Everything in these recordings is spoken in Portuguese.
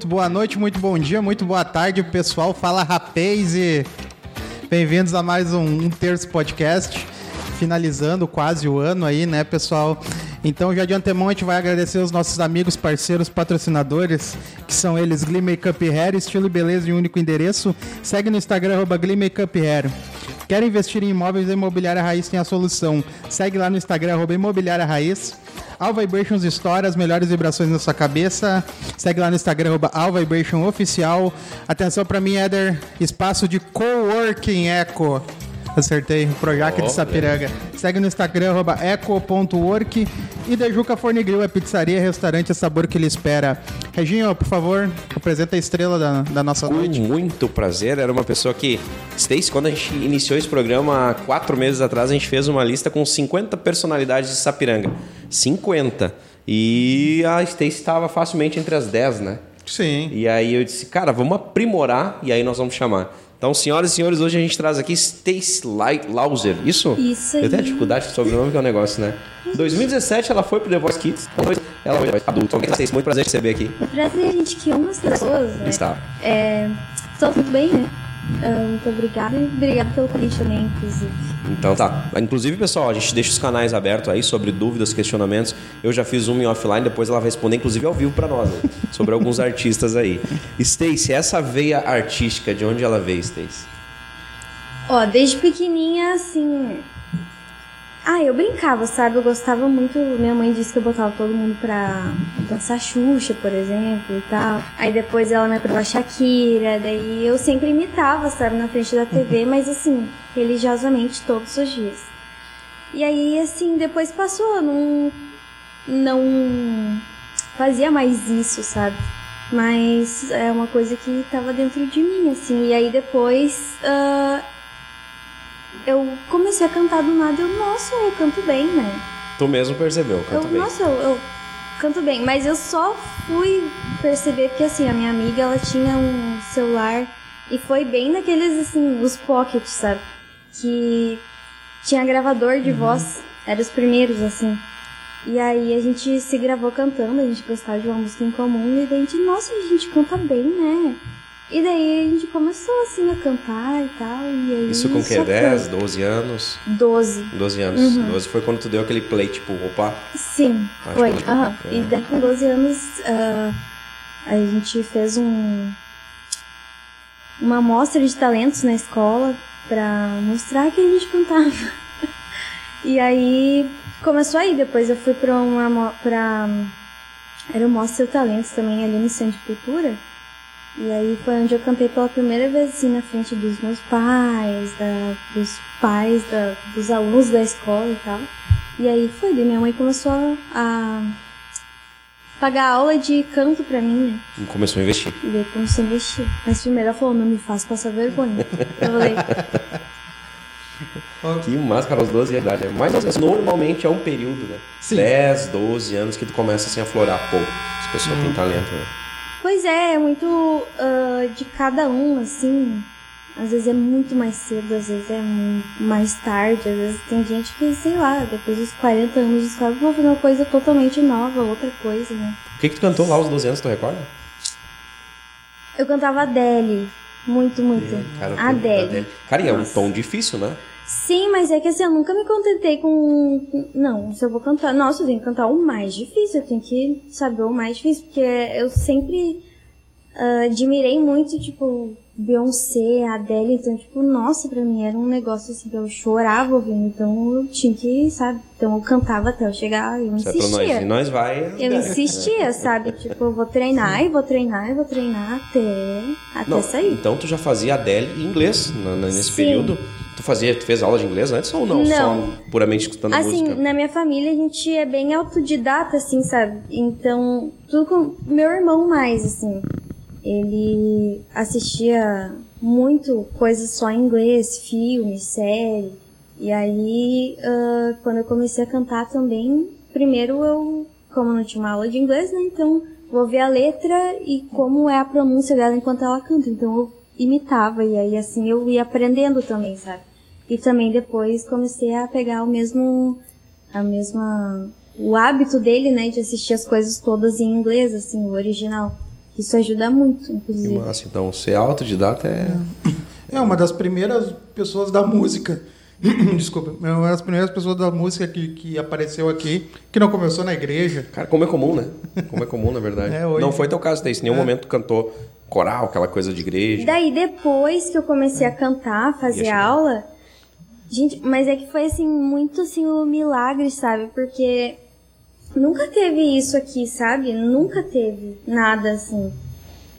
muito boa noite, muito bom dia, muito boa tarde, pessoal. Fala rapaz e bem-vindos a mais um, um terço podcast. Finalizando quase o ano aí, né, pessoal? Então, já de antemão, a gente vai agradecer os nossos amigos, parceiros, patrocinadores, que são eles Glee Makeup Hair, estilo e beleza em único endereço. Segue no Instagram, arroba Glee Makeup Hair. Quer investir em imóveis? A Imobiliária Raiz tem a solução. Segue lá no Instagram, arroba Imobiliária Raiz. All Vibrations Store, as melhores vibrações na sua cabeça. Segue lá no Instagram, All Vibration Oficial. Atenção para mim, Éder, espaço de coworking Eco. Acertei, o Projac oh, de Sapiranga. Segue no Instagram, arroba eco.work. E Dejuca Fornegril é pizzaria, restaurante, é sabor que ele espera. Reginho, por favor, apresenta a estrela da, da nossa Com noite. muito prazer, era uma pessoa que... Stacy, quando a gente iniciou esse programa há quatro meses atrás, a gente fez uma lista com 50 personalidades de Sapiranga. 50. E a Stacy estava facilmente entre as 10, né? Sim. E aí eu disse, cara, vamos aprimorar e aí nós vamos chamar. Então, senhoras e senhores, hoje a gente traz aqui Stacy Lauser. Isso? Isso aí. Eu tenho dificuldade de sobrenome, que é um negócio, né? Em 2017 ela foi pro The Voice Kids. Ela foi adulta. Stacy, muito prazer receber aqui. Prazer, gente, que uma pessoas. Né? Está. É, estou tudo bem, né? Uh, muito obrigada e obrigada pelo convite também, inclusive. Então tá. Inclusive, pessoal, a gente deixa os canais abertos aí sobre dúvidas, questionamentos. Eu já fiz um em offline, depois ela vai responder, inclusive ao vivo para nós, né? sobre alguns artistas aí. Stacy, essa veia artística, de onde ela veio, Stacy? Ó, desde pequenininha, assim, ah, eu brincava, sabe? Eu gostava muito. Minha mãe disse que eu botava todo mundo pra dançar Xuxa, por exemplo, e tal. Aí depois ela me aprovou Shakira, daí eu sempre imitava, sabe, na frente da TV, mas assim, religiosamente todos os dias. E aí, assim, depois passou, não. Não fazia mais isso, sabe? Mas é uma coisa que tava dentro de mim, assim. E aí depois. Uh, eu comecei a cantar do nada e eu, nossa, eu canto bem, né? Tu mesmo percebeu, canto eu, bem. Nossa, eu, eu canto bem, mas eu só fui perceber porque assim, a minha amiga, ela tinha um celular e foi bem naqueles assim, os pockets, sabe? Que tinha gravador de uhum. voz, eram os primeiros assim. E aí a gente se gravou cantando, a gente gostava de uma música em comum e a gente, nossa, a gente canta bem, né? E daí a gente começou assim a cantar e tal. E aí Isso com que? 10, 12 anos? 12. 12 anos. Uhum. 12 foi quando tu deu aquele play, tipo, opa. Sim, foi. Uhum. É. E daí com 12 anos uh, a gente fez um uma amostra de talentos na escola pra mostrar que a gente cantava. e aí começou aí, depois eu fui pra uma pra era o Mostra Talentos também ali no Centro de Cultura. E aí foi onde eu cantei pela primeira vez assim, na frente dos meus pais, da, dos pais, da, dos alunos da escola e tal. E aí foi, daí minha mãe começou a, a pagar aula de canto pra mim, né? E começou a investir. E daí começou a investir. Mas primeiro ela falou, não me faça passar vergonha. eu falei... Que máscara aos 12 anos de idade. Mas assim, normalmente é um período, né? Sim. 10, 12 anos que tu começa assim a florar. Pô, as pessoas hum. têm talento, né? Pois é, é muito uh, de cada um, assim. Às vezes é muito mais cedo, às vezes é mais tarde, às vezes tem gente que, sei lá, depois dos 40 anos descobre vou fazer uma coisa totalmente nova, outra coisa, né? O que, que tu cantou lá aos 12 anos, tu recorda? Eu cantava Adele. Muito, muito. Cara, Adele. Adele. Cara, e é um tom difícil, né? Sim, mas é que assim, eu nunca me contentei com. Não, se eu vou cantar. Nossa, eu tenho que cantar o mais difícil, eu tenho que saber o mais difícil, porque eu sempre uh, admirei muito, tipo, Beyoncé, Adele, então, tipo, nossa, pra mim era um negócio assim que eu chorava ouvindo, então eu tinha que, sabe? Então eu cantava até eu chegar, eu insistia. Nós, e nós vai. Eu insistia, sabe? Tipo, eu vou treinar e vou treinar e vou treinar até, até não, sair. Então tu já fazia Adele em inglês nesse Sim. período. Tu fazia, tu fez aula de inglês antes ou não? Não. Só puramente escutando assim, música? Assim, na minha família a gente é bem autodidata, assim, sabe? Então, tudo com meu irmão mais, assim. Ele assistia muito coisas só em inglês, filme, série. E aí, uh, quando eu comecei a cantar também, primeiro eu, como não tinha uma aula de inglês, né? Então, vou ver a letra e como é a pronúncia dela enquanto ela canta. Então, eu imitava e aí assim eu ia aprendendo também, sabe? E também depois comecei a pegar o mesmo a mesma o hábito dele, né, de assistir as coisas todas em inglês, assim, o original, Isso ajuda muito, Que inclusive. massa. Então, ser autodidata é. É uma das primeiras pessoas da música. Desculpa, é uma das primeiras pessoas da música que, que apareceu aqui, que não começou na igreja. Cara, como é comum, né? Como é comum, na verdade. É, hoje- Não foi teu caso, Thaís. Em nenhum momento tu cantou coral, aquela coisa de igreja. Daí depois que eu comecei a cantar, fazer chegar. aula, gente, mas é que foi assim muito assim um milagre, sabe? Porque nunca teve isso aqui, sabe? Nunca teve nada assim.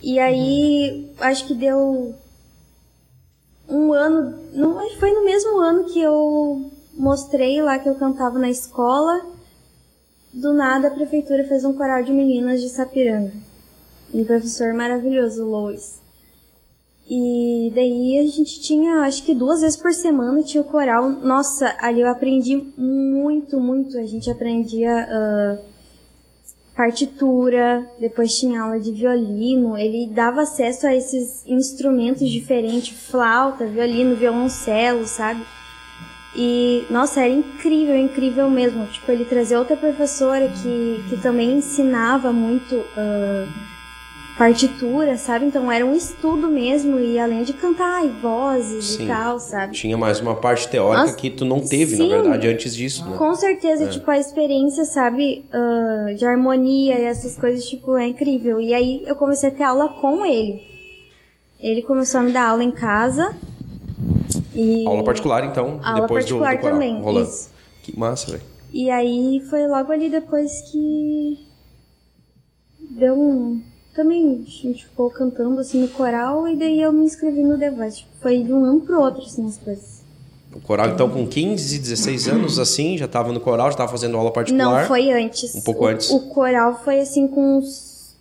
E aí acho que deu um ano, não, foi no mesmo ano que eu mostrei lá que eu cantava na escola. Do nada a prefeitura fez um coral de meninas de Sapiranga. Um professor maravilhoso, Lois. E daí a gente tinha, acho que duas vezes por semana tinha o coral. Nossa, ali eu aprendi muito, muito. A gente aprendia ah, partitura, depois tinha aula de violino. Ele dava acesso a esses instrumentos diferentes, flauta, violino, violoncelo, sabe? E, nossa, era incrível, incrível mesmo. Tipo, ele trazia outra professora que, que também ensinava muito ah, partitura, sabe? Então era um estudo mesmo, e além de cantar e vozes Sim. e tal, sabe? Tinha mais uma parte teórica Nossa, que tu não teve, sim. na verdade, antes disso, né? Com certeza, tipo, a experiência, sabe, ah, de harmonia e essas coisas, tipo, é incrível. E aí eu comecei a ter aula com ele. Ele começou a me dar aula em casa. E... Aula particular, então, Aula depois do, particular do coral também, rolando. isso. Que massa, velho. E aí foi logo ali depois que deu um. Também a gente ficou cantando assim no coral e daí eu me inscrevi no The Voice. Tipo, Foi de um ano pro outro, assim, as coisas. O coral, então, com 15, 16 anos, assim, já tava no coral, já tava fazendo aula particular. Não, foi antes. Um pouco O- antes. O coral foi assim com uns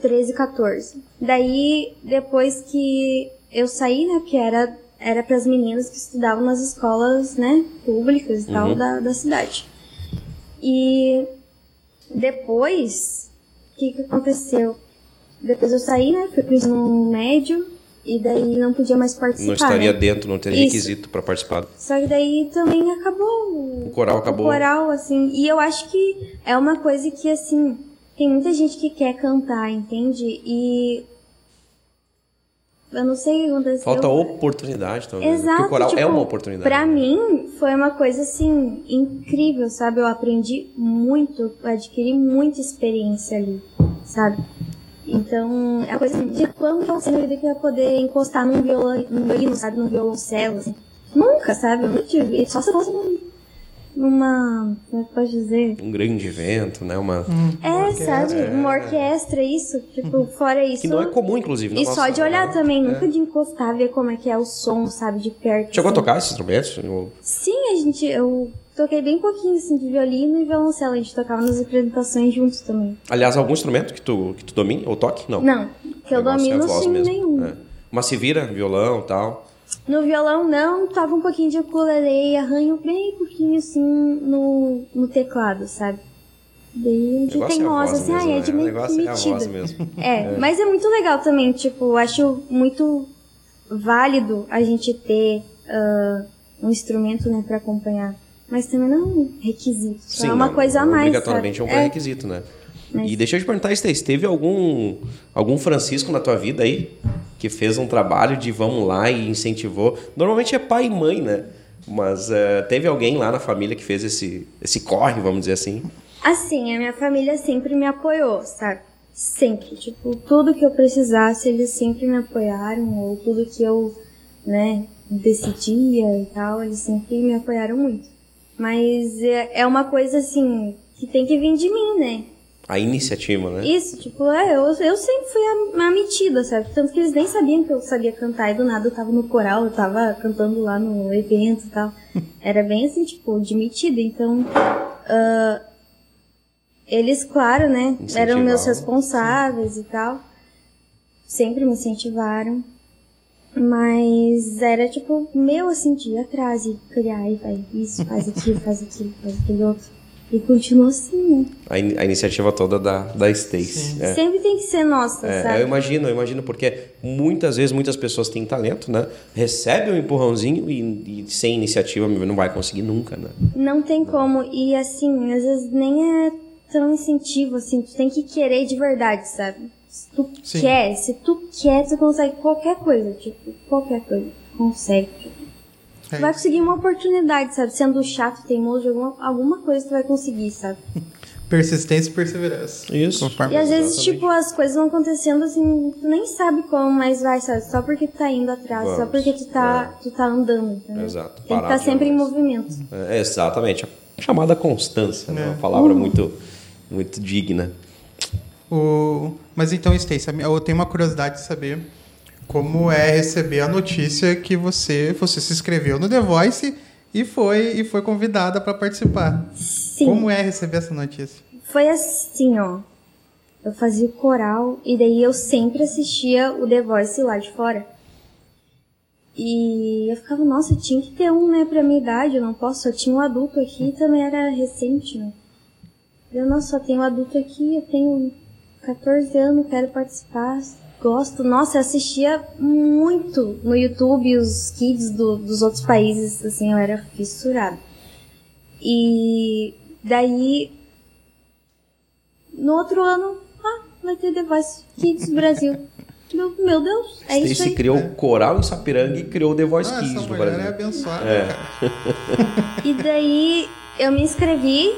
13, 14. Daí, depois que eu saí, né, que era, era pras meninas que estudavam nas escolas, né, públicas e tal Uhum. da, da cidade. E depois, o que que aconteceu? Depois eu saí, né, fui pro ensino médio e daí não podia mais participar, Não estaria né? dentro, não teria Isso. requisito pra participar. Só que daí também acabou o O coral acabou. o coral, assim. E eu acho que é uma coisa que, assim, tem muita gente que quer cantar, entende? E. Eu não sei o que aconteceu. Falta oportunidade, talvez. né? Exato. Porque o coral é tipo, uma oportunidade. Pra né? mim, foi uma coisa, assim, incrível, sabe? Eu aprendi muito, adquiri muita experiência ali, sabe? Então, é uma coisa assim, de quando você na vida que vai poder encostar num violão, num violino, sabe? Num violoncelo, assim. Nunca, sabe? Eu nunca tive. Só se fosse num- numa. Como é que eu posso dizer? Um grande evento, né? Uma... É, sabe? Uma orquestra, isso. Tipo, fora isso. Que não é comum, inclusive. E nossa- só de olhar também, É. nunca de encostar, ver como é que é o som, sabe? De perto. Chegou a assim. tocar esses instrumentos? Eu- Sim, a gente. Eu toquei bem pouquinho, assim, de violino e violoncelo. A gente tocava nas apresentações juntos também. Aliás, algum instrumento que tu, que tu domine ou toque? Não. Não, que eu é domino voz sim mesmo. nenhum. É. Mas se vira, violão e tal. No violão não, toco um pouquinho de ukulele e arranho bem pouquinho assim no, no teclado, sabe? Daí O de é teimosa, voz assim, mesmo, ai, é né? de O negócio é a voz metida. mesmo. É, mas é muito legal também, tipo, acho muito válido a gente ter ah, um instrumento, né, pra acompanhar. Mas também não é um requisito, só é uma não, coisa a mais, Obrigatoriamente sabe? é um pré-requisito, né? Mas- E deixa eu te perguntar, Stace, teve algum, algum Francisco na tua vida aí que fez um trabalho de vamos lá e incentivou? Normalmente é pai e mãe, né? Mas eh, teve alguém lá na família que fez esse, esse corre, vamos dizer assim? Assim, a minha família sempre me apoiou, sabe? Sempre. Tipo, tudo que eu precisasse, eles sempre me apoiaram. Ou tudo que eu, né, decidia e tal, eles sempre me apoiaram muito. Mas é, é uma coisa, assim, que tem que vir de mim, né? A iniciativa, né? Isso, tipo, é, eu, eu sempre fui a, a metida, sabe? Tanto que eles nem sabiam que eu sabia cantar e do nada eu tava no coral, eu tava cantando lá no evento e tal. Era bem assim, tipo, de metida. Então, ah, eles, claro, né, eram meus responsáveis e tal. Sempre me incentivaram. Mas era tipo meu assim, de ir atrás e criar e vai isso, faz aquilo, faz aquilo, faz aquele outro. E continua assim, né? A, in- a iniciativa toda da, da Stace. É. Sempre tem que ser nossa, É, sabe? eu imagino, eu imagino, porque muitas vezes muitas pessoas têm talento, né? Recebem um empurrãozinho e, e sem iniciativa não vai conseguir nunca, né? Não tem como. E assim, às vezes nem é tão incentivo, assim, tu tem que querer de verdade, sabe? Se tu Sim. quer, se tu quer, tu consegue qualquer coisa, tipo, qualquer coisa. Consegue. Tipo. É Tu vai conseguir uma oportunidade, sabe? Sendo chato, teimoso, alguma, alguma coisa tu vai conseguir, sabe? Persistência e perseverança. Isso. Conforme- E às vezes, Exatamente. tipo, as coisas vão acontecendo assim, tu nem sabe como, mas vai, sabe? Só porque tu tá indo atrás, só Vamos. porque tu tá, tu tá andando, entendeu? Exato. Tem que estar sempre em movimento. É, exatamente. A chamada constância, né? É. Uma palavra muito, muito digna. O... Mas então, minha- eu tenho uma curiosidade de saber como é receber a notícia que você, você se inscreveu no The Voice e foi, e foi convidada para participar. Sim. Como é receber essa notícia? Foi assim, ó. Eu fazia o coral e daí eu sempre assistia o The Voice lá de fora. E eu ficava, nossa, tinha que ter um, né, pra minha idade, eu não posso, só tinha um adulto aqui e também era recente, né? Eu, nossa, só tenho um adulto aqui, eu tenho 14 anos, quero participar, gosto. Nossa, eu assistia muito no YouTube os kids do- dos outros países, assim, eu era fissurada. E daí no outro ano, ah, vai ter The Voice Kids Brasil. Meu, meu Deus, é isso aí. criou o coral em Sapiranga e criou o The Voice Ah, Kids essa no é Brasil. abençoada, É. cara. E daí eu me inscrevi,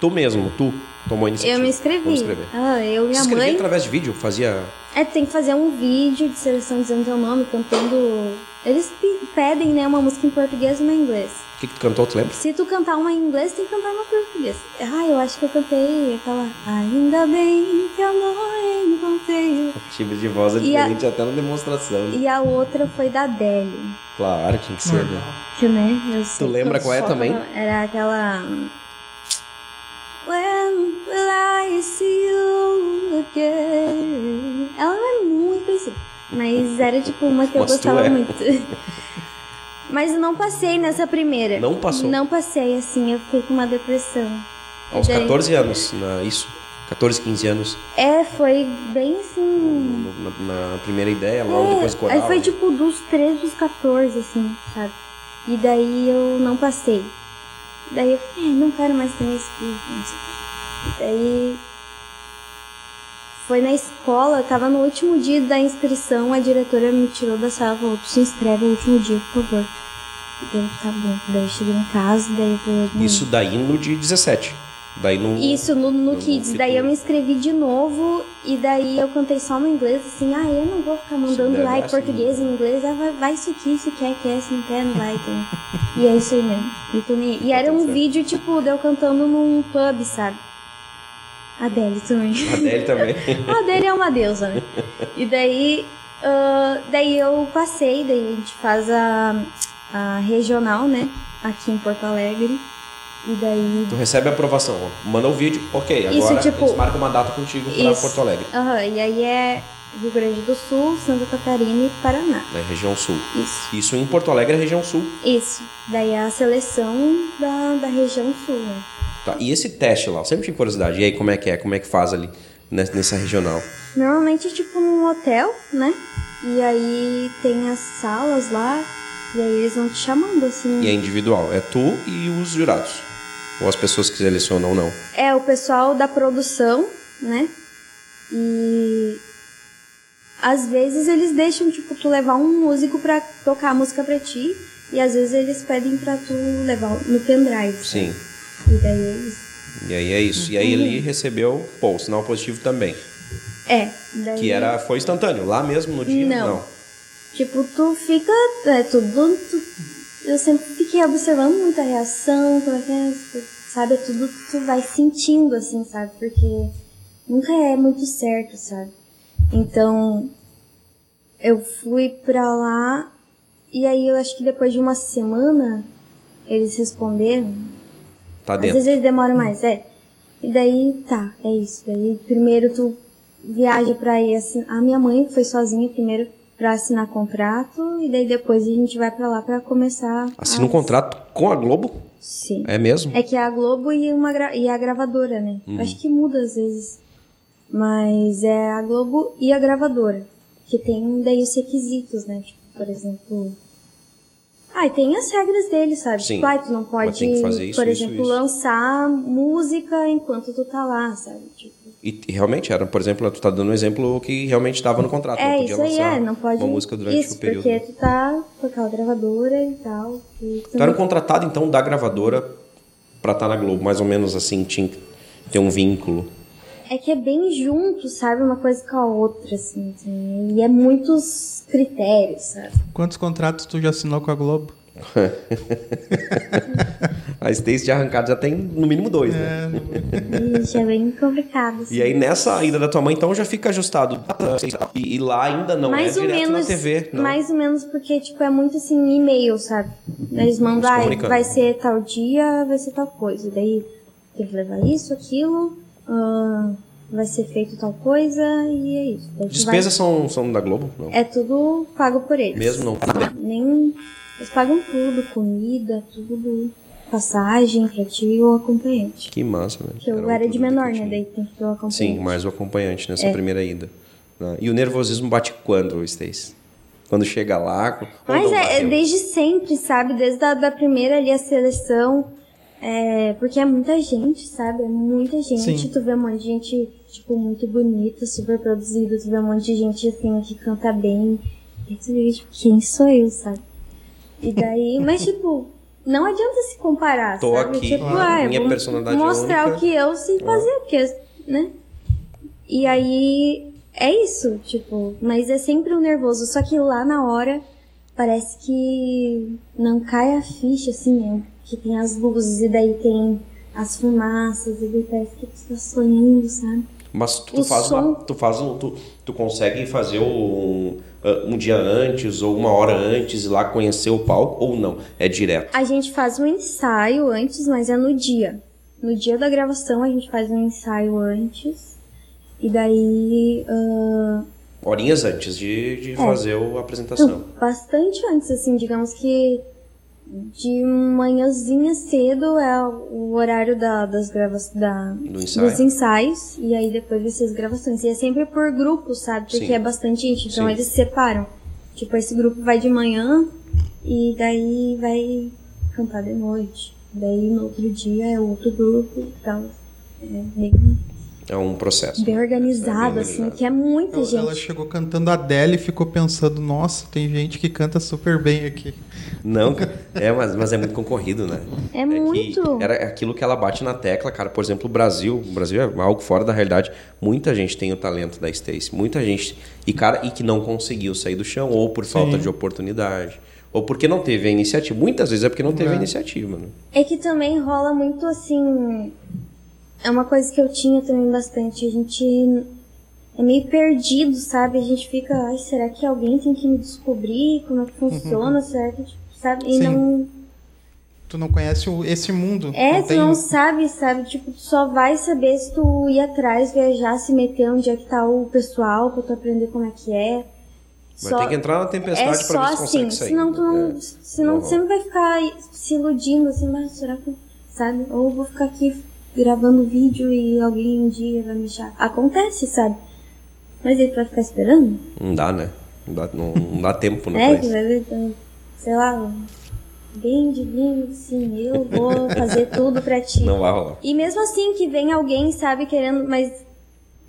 Tu mesmo, tu tomou a iniciativa. eu me Vamos inscrevi. escrever. Ah, eu e inscrevia mãe. através de vídeo, fazia... É, tem que fazer um vídeo de seleção dizendo teu nome, cantando. Eles pe- pedem, né, uma música em português e uma em inglês. O que, que tu cantou, tu lembra? Se tu cantar uma em inglês, tem que cantar uma em português. Ah, eu acho que eu cantei aquela. Ainda bem que eu não encontrei. O tipo de voz é E a- diferente até na demonstração. né? E a outra foi da Adele. Claro, tinha que ser, né? Que, né? Eu sei lembra qual é também? Era aquela. When will I see you again? Ela não é muito conhecida, mas era tipo uma que eu Mas gostava é. muito. Mas não passei nessa primeira. Não passou? Não passei, assim, eu fiquei com uma depressão. Aos daí- 14 anos, na, isso. 14, 15 anos, É, foi bem assim. na, na primeira ideia, logo É, depois do coral. Aí foi tipo dos 13 dos 14, assim, sabe? E daí eu não passei. Daí eu falei, "É, não quero mais ter esse filho. não sei o quê. Daí foi na escola, eu tava no último dia da inscrição, a diretora me tirou da sala e falou, se inscreve no último dia, por favor. Daí tá bom. Daí eu cheguei em casa, daí eu falei, "Hum, Isso daí no de 17. Daí no... isso, no, no no Kids. Daí eu me inscrevi de novo e daí eu cantei só no inglês, assim, ah, eu não vou ficar mandando lá em assim. português e inglês, ah, vai, vai isso aqui, se quer, quer, se não quer, não vai, então. E é isso aí mesmo. E, nem- e era um vídeo, tipo, de eu cantando num pub, sabe? A Adele também. A Adele também. A Adele é uma deusa, né? E daí, ah, daí eu passei, daí a gente faz a, a regional, né? Aqui em Porto Alegre. E daí tu recebe a aprovação, manda o vídeo, ok, agora Isso, tipo- eles marcam uma data contigo pra Isso. Porto Alegre, Aham, e aí é Rio Grande do Sul, Santa Catarina e Paraná. na região sul. Isso. Isso em Porto Alegre é região sul. Isso. Daí é a seleção da, da região sul, né? Tá, e esse teste lá, eu sempre tive curiosidade. E aí, como é que é? Como é que faz ali nessa, nessa regional? Normalmente, tipo, num hotel, né? E aí tem as salas lá, e aí eles vão te chamando, assim. E é individual, é tu e os jurados. Ou as pessoas que selecionam ou não. É o pessoal da produção, né? E às vezes eles deixam, tipo, tu levar um músico pra tocar a música pra ti. E às vezes eles pedem pra tu levar no pendrive. Sim. E daí é isso. E aí é isso. E aí ele recebeu, pô, o sinal positivo também. É, daí. Que era, foi instantâneo, lá mesmo no dia? Não. Tipo, tu fica. É tudo. tu- eu sempre fiquei observando muita reação, como é que é, sabe? É tudo que tu vai sentindo, assim, sabe? Porque nunca é muito certo, sabe? Então, eu fui pra lá e aí eu acho que depois de uma semana eles responderam. Tá Às dentro. vezes eles demoram mais, é. E daí, tá, é isso. Daí primeiro tu viaja pra ir assinar. A minha mãe foi sozinha primeiro pra assinar contrato e daí depois a gente vai pra lá pra começar. Assina um as- contrato com a Globo? Sim. É mesmo? É que é a Globo e, uma gra- e a gravadora, né? Uhum. Acho que muda às vezes. Mas é a Globo e a gravadora. Que tem daí os requisitos, né? Tipo, por exemplo. Ah, e tem as regras dele, sabe? Sim. Tipo, ah, tu não pode, isso, por isso, exemplo, isso. lançar música enquanto tu tá lá, sabe? Tipo, E, e realmente era, por exemplo, tu tá dando um exemplo que realmente estava no contrato. não É, podia isso aí é, não pode. uma música durante isso, o período. porque tu tá com aquela gravadora e tal. E tu Tu era um não- contratado, então, da gravadora pra estar na Globo, mais ou menos assim, tinha que ter um vínculo. É que é bem junto, sabe? Uma coisa com a outra, assim. assim, E é muitos critérios, sabe? Quantos contratos tu já assinou com a Globo? A Stacy de arrancado já tem no mínimo dois, né? Ixi, é bem complicado. assim. E aí nessa ida da tua mãe, então já fica ajustado. E, e lá ainda não mais é ou direto menos, na TV. Não. mais ou menos porque, tipo, é muito assim, e-mail, sabe? Eles mandam, Se ah, vai ser tal dia, vai ser tal coisa. Daí tem que levar isso, aquilo, ah, vai ser feito tal coisa e é isso. Despesas são, são da Globo? Não. vai- É tudo pago por eles. Mesmo não. Nem. Eles pagam tudo, comida, tudo. Passagem pra ti e o acompanhante. Que massa, né? Porque eu Era era de menor, né? Daí tem que ter o acompanhante. Sim, mais o acompanhante nessa É. primeira ida. né? E o nervosismo bate quando, Stacy? Quando chega lá? Mas é, é bateu? desde sempre, sabe? Desde a da primeira ali a seleção. É, porque é muita gente, sabe? É muita gente. Sim. Tu vê um monte de gente, tipo, muito bonita, super produzida. Tu vê um monte de gente, assim, que canta bem. E tu vê, tipo, quem sou eu, sabe? E daí, mas, tipo, não adianta se comparar, Tô sabe? aqui, tipo, ah, eu minha personalidade é mostrar única. o que eu sei fazer, porque, né? E aí, é isso, tipo, mas é sempre um nervoso. Só que lá na hora, parece que não cai a ficha, assim, né? Que tem as luzes e daí tem as fumaças e daí parece que tu tá sonhando, sabe? Mas tu o faz som- uma, tu faz um, tu, tu consegue fazer um, um dia antes ou uma hora antes ir lá conhecer o palco ou não? É direto. A gente faz um ensaio antes, mas é no dia. No dia da gravação a gente faz um ensaio antes. E daí. ah, Horinhas antes de, de É. fazer a apresentação. bastante antes, assim, digamos que de manhãzinha cedo é o horário da, das gravas, da, Do ensaio. dos ensaios, e aí depois vai ser as gravações. E é sempre por grupo, sabe? Porque Sim. é bastante gente, então Sim. eles separam. Tipo, esse grupo vai de manhã e daí vai cantar de noite. Daí no outro dia é outro grupo e tal. É bem, É um processo. bem organizado, bem assim, que é muita Ela, gente. ela chegou cantando Adele e ficou pensando, nossa, tem gente que canta super bem aqui. Não, é, mas, mas é muito concorrido, né? É que muito. era aquilo que ela bate na tecla, cara. Por exemplo, o Brasil, o Brasil é algo fora da realidade. Muita gente tem o talento da Stacy, muita gente e cara e que não conseguiu sair do chão ou por falta Sim. de oportunidade, ou porque não teve a iniciativa. Muitas vezes é porque não teve É. a iniciativa, né? É que também rola muito assim. É uma coisa que eu tinha também bastante. A gente é meio perdido, sabe? A gente fica, ai, será que alguém tem que me descobrir como é que funciona? Será que, tipo, sabe? E Sim. não. Tu não conhece o- esse mundo. É, não tu tem- não sabe, sabe? Tipo, tu só vai saber se tu ir atrás, viajar, se meter onde é que tá o pessoal, pra tu aprender como é que é. Vai ter que entrar na É tempestade só pra ver se assim, consegue sair. senão tu não, É. senão tu Uhum. sempre vai ficar se iludindo assim, mas será que, sabe? Ou eu vou ficar aqui gravando vídeo e alguém um dia vai me achar. Acontece, sabe? Mas tu vai ficar esperando? Não dá, né? Não dá, não, não dá tempo, né? É, que vai ver, então, sei lá, bem divino, assim, eu vou fazer tudo pra ti. Não vai rolar. E mesmo assim que vem alguém, sabe, querendo, mas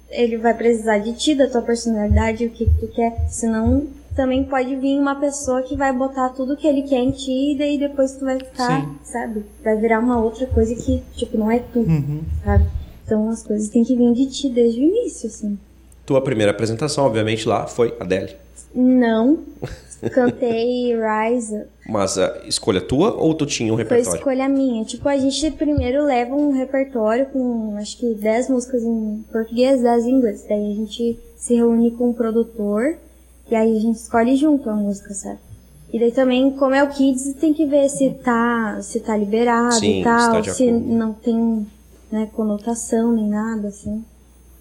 ele vai precisar de ti, da tua personalidade, o que que tu quer. Senão também pode vir uma pessoa que vai botar tudo que ele quer em ti e daí depois tu vai ficar, Sim. sabe? Vai virar uma outra coisa que, tipo, não é tu, Uhum. sabe? Então as coisas têm que vir de ti desde o início, assim. Tua primeira apresentação, obviamente, lá foi Adele. Não. Cantei Rise. Mas a escolha tua ou tu tinha um Foi repertório? escolha minha. Tipo, a gente primeiro leva um repertório com acho que 10 músicas em português, 10 em inglês. Daí a gente se reúne com o produtor e aí a gente escolhe junto a música, sabe? E daí também, como é o Kids, tem que ver se tá, se tá liberado Sim, e tal, se não tem né, conotação nem nada, assim.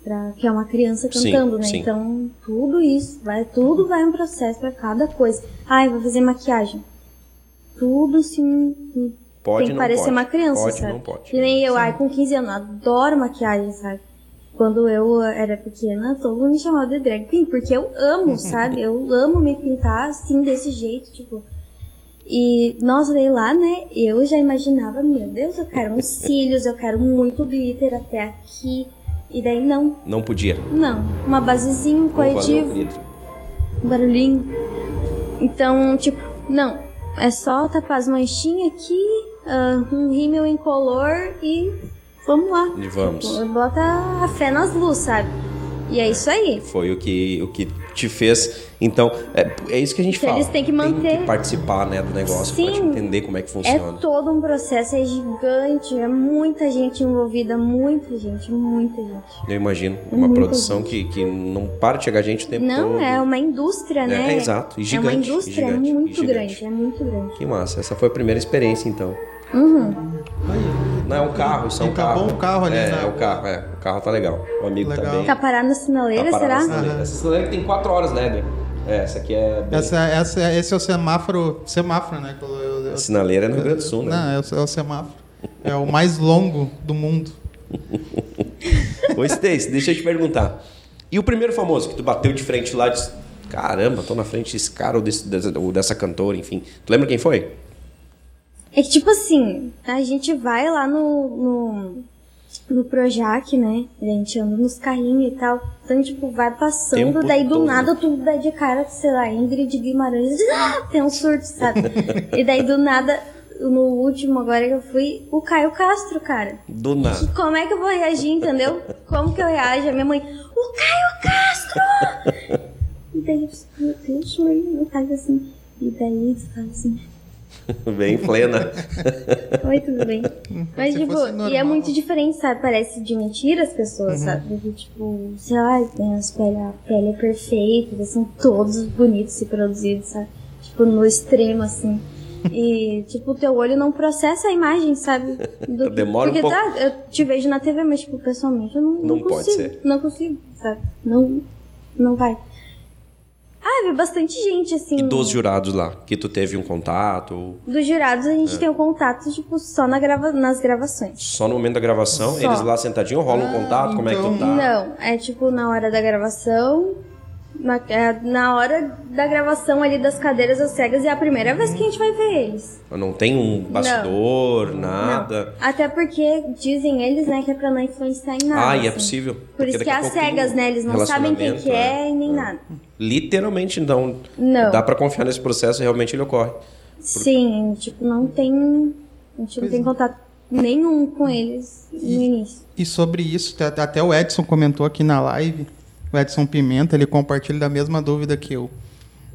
Pra, que é uma criança Sim, cantando, né? sim. Então, tudo isso, vai, tudo vai um processo pra cada coisa. Ai, vou fazer maquiagem. Tudo assim, Pode, tem que não parecer pode. uma criança, Pode, sabe? não pode. Que nem eu, ai, com 15 anos, adoro maquiagem, sabe? Quando eu era pequena, todo mundo me chamava de drag queen, porque eu amo, sabe? Eu amo me pintar assim, desse jeito, tipo. E, nossa, daí lá, né, eu já imaginava, meu Deus, eu quero uns cílios, eu quero muito glitter até aqui. E daí não, Não podia. não. Uma basezinha, um corretivo, um barulhinho. Então, tipo, não. É só tapar as manchinhas aqui, ah, um rímel incolor e vamos lá. E vamos. Bota a fé nas luzes, sabe? E é isso aí. Foi o que, o que te fez. Então, é, é isso que a gente Que fala. eles têm que manter. Tem que participar né, do negócio pra te Sim. entender como é que É funciona. todo um processo, é gigante, é muita gente envolvida, muita gente, muita gente. Eu imagino. Uma Muita produção que, que não para de chegar gente o tempo Não, todo. é uma indústria, né? É, exato, e É uma gigante, indústria, gigante, é muito gigante. grande, é muito grande. Que massa. Essa foi a primeira experiência, então. Uhum. Não, é um carro, isso é um E tá carro. bom o carro ali, É, né? é o carro, é. O carro tá legal. O amigo Legal. também. Tá parado na sinaleira, Tá parado será? na sinaleira. Essa sinaleira tem 4 horas, né? É, essa aqui é. bem- Essa, essa, esse é o semáforo. Semáforo, né? eu- eu- eu- A sinaleira é no Rio Grande do Sul, né? Não, é o, é o semáforo. É o mais longo do mundo. Ô, deixa eu te perguntar. E o primeiro famoso que tu bateu de frente lá e disse: Caramba, tô na frente desse cara ou, desse, dessa, ou dessa cantora, enfim. Tu lembra quem foi? É que tipo assim, a gente vai lá no, no, no Projac, né? A gente anda nos carrinhos e tal. Então, tipo, vai passando, Tempo daí do todo. nada tu dá de cara, sei lá, Ingrid Guimarães, ah, tem um surto, sabe? e daí do nada, no último agora que eu fui, o Caio Castro, cara. Do nada. Como é que eu vou reagir, entendeu? Como que eu reajo? A minha mãe, o Caio Castro! e daí eu disse, meu Deus, mãe, não faz assim. E daí eles falam assim, Bem plena. oi, tudo bem? Mas, se tipo, e é muito diferente, sabe? Parece de mentira as pessoas, sabe? Porque, tipo, sei lá, tem as pele, a pele é perfeita, eles são todos bonitos e produzidos, sabe? Tipo, no extremo, assim. E, tipo, o teu olho não processa a imagem, sabe? Do Demora um Porque, pouco. tá, eu te vejo na TV, mas, tipo, pessoalmente eu não, Não não pode consigo. ser. Não consigo, sabe? Não, não vai. Ah, vi bastante gente, assim. E dos jurados lá, que tu teve um contato, ou Dos jurados a É. gente tem o contato, tipo, só na grava... nas gravações. só no momento da gravação, Só. eles lá sentadinhos, rola um Ah, contato, como é que tu então- tá? Não, é tipo na hora da gravação. Na, é, na hora da gravação ali das cadeiras às cegas, é a primeira vez que a gente vai ver eles. Não tem um bastidor, nada. Não. Até porque dizem eles, né, que é pra não influenciar em nada. Ah, e é assim. possível. Por Porque isso que a as cegas, né? Eles não sabem quem que é, e nem é. nada. Literalmente, então, Não. dá pra confiar nesse processo, realmente ele ocorre. Sim, tipo, não tem. A gente não tem contato nenhum com eles no início. E sobre isso, até- até o Edson comentou aqui na live, o Edson Pimenta, ele compartilha da mesma dúvida que eu.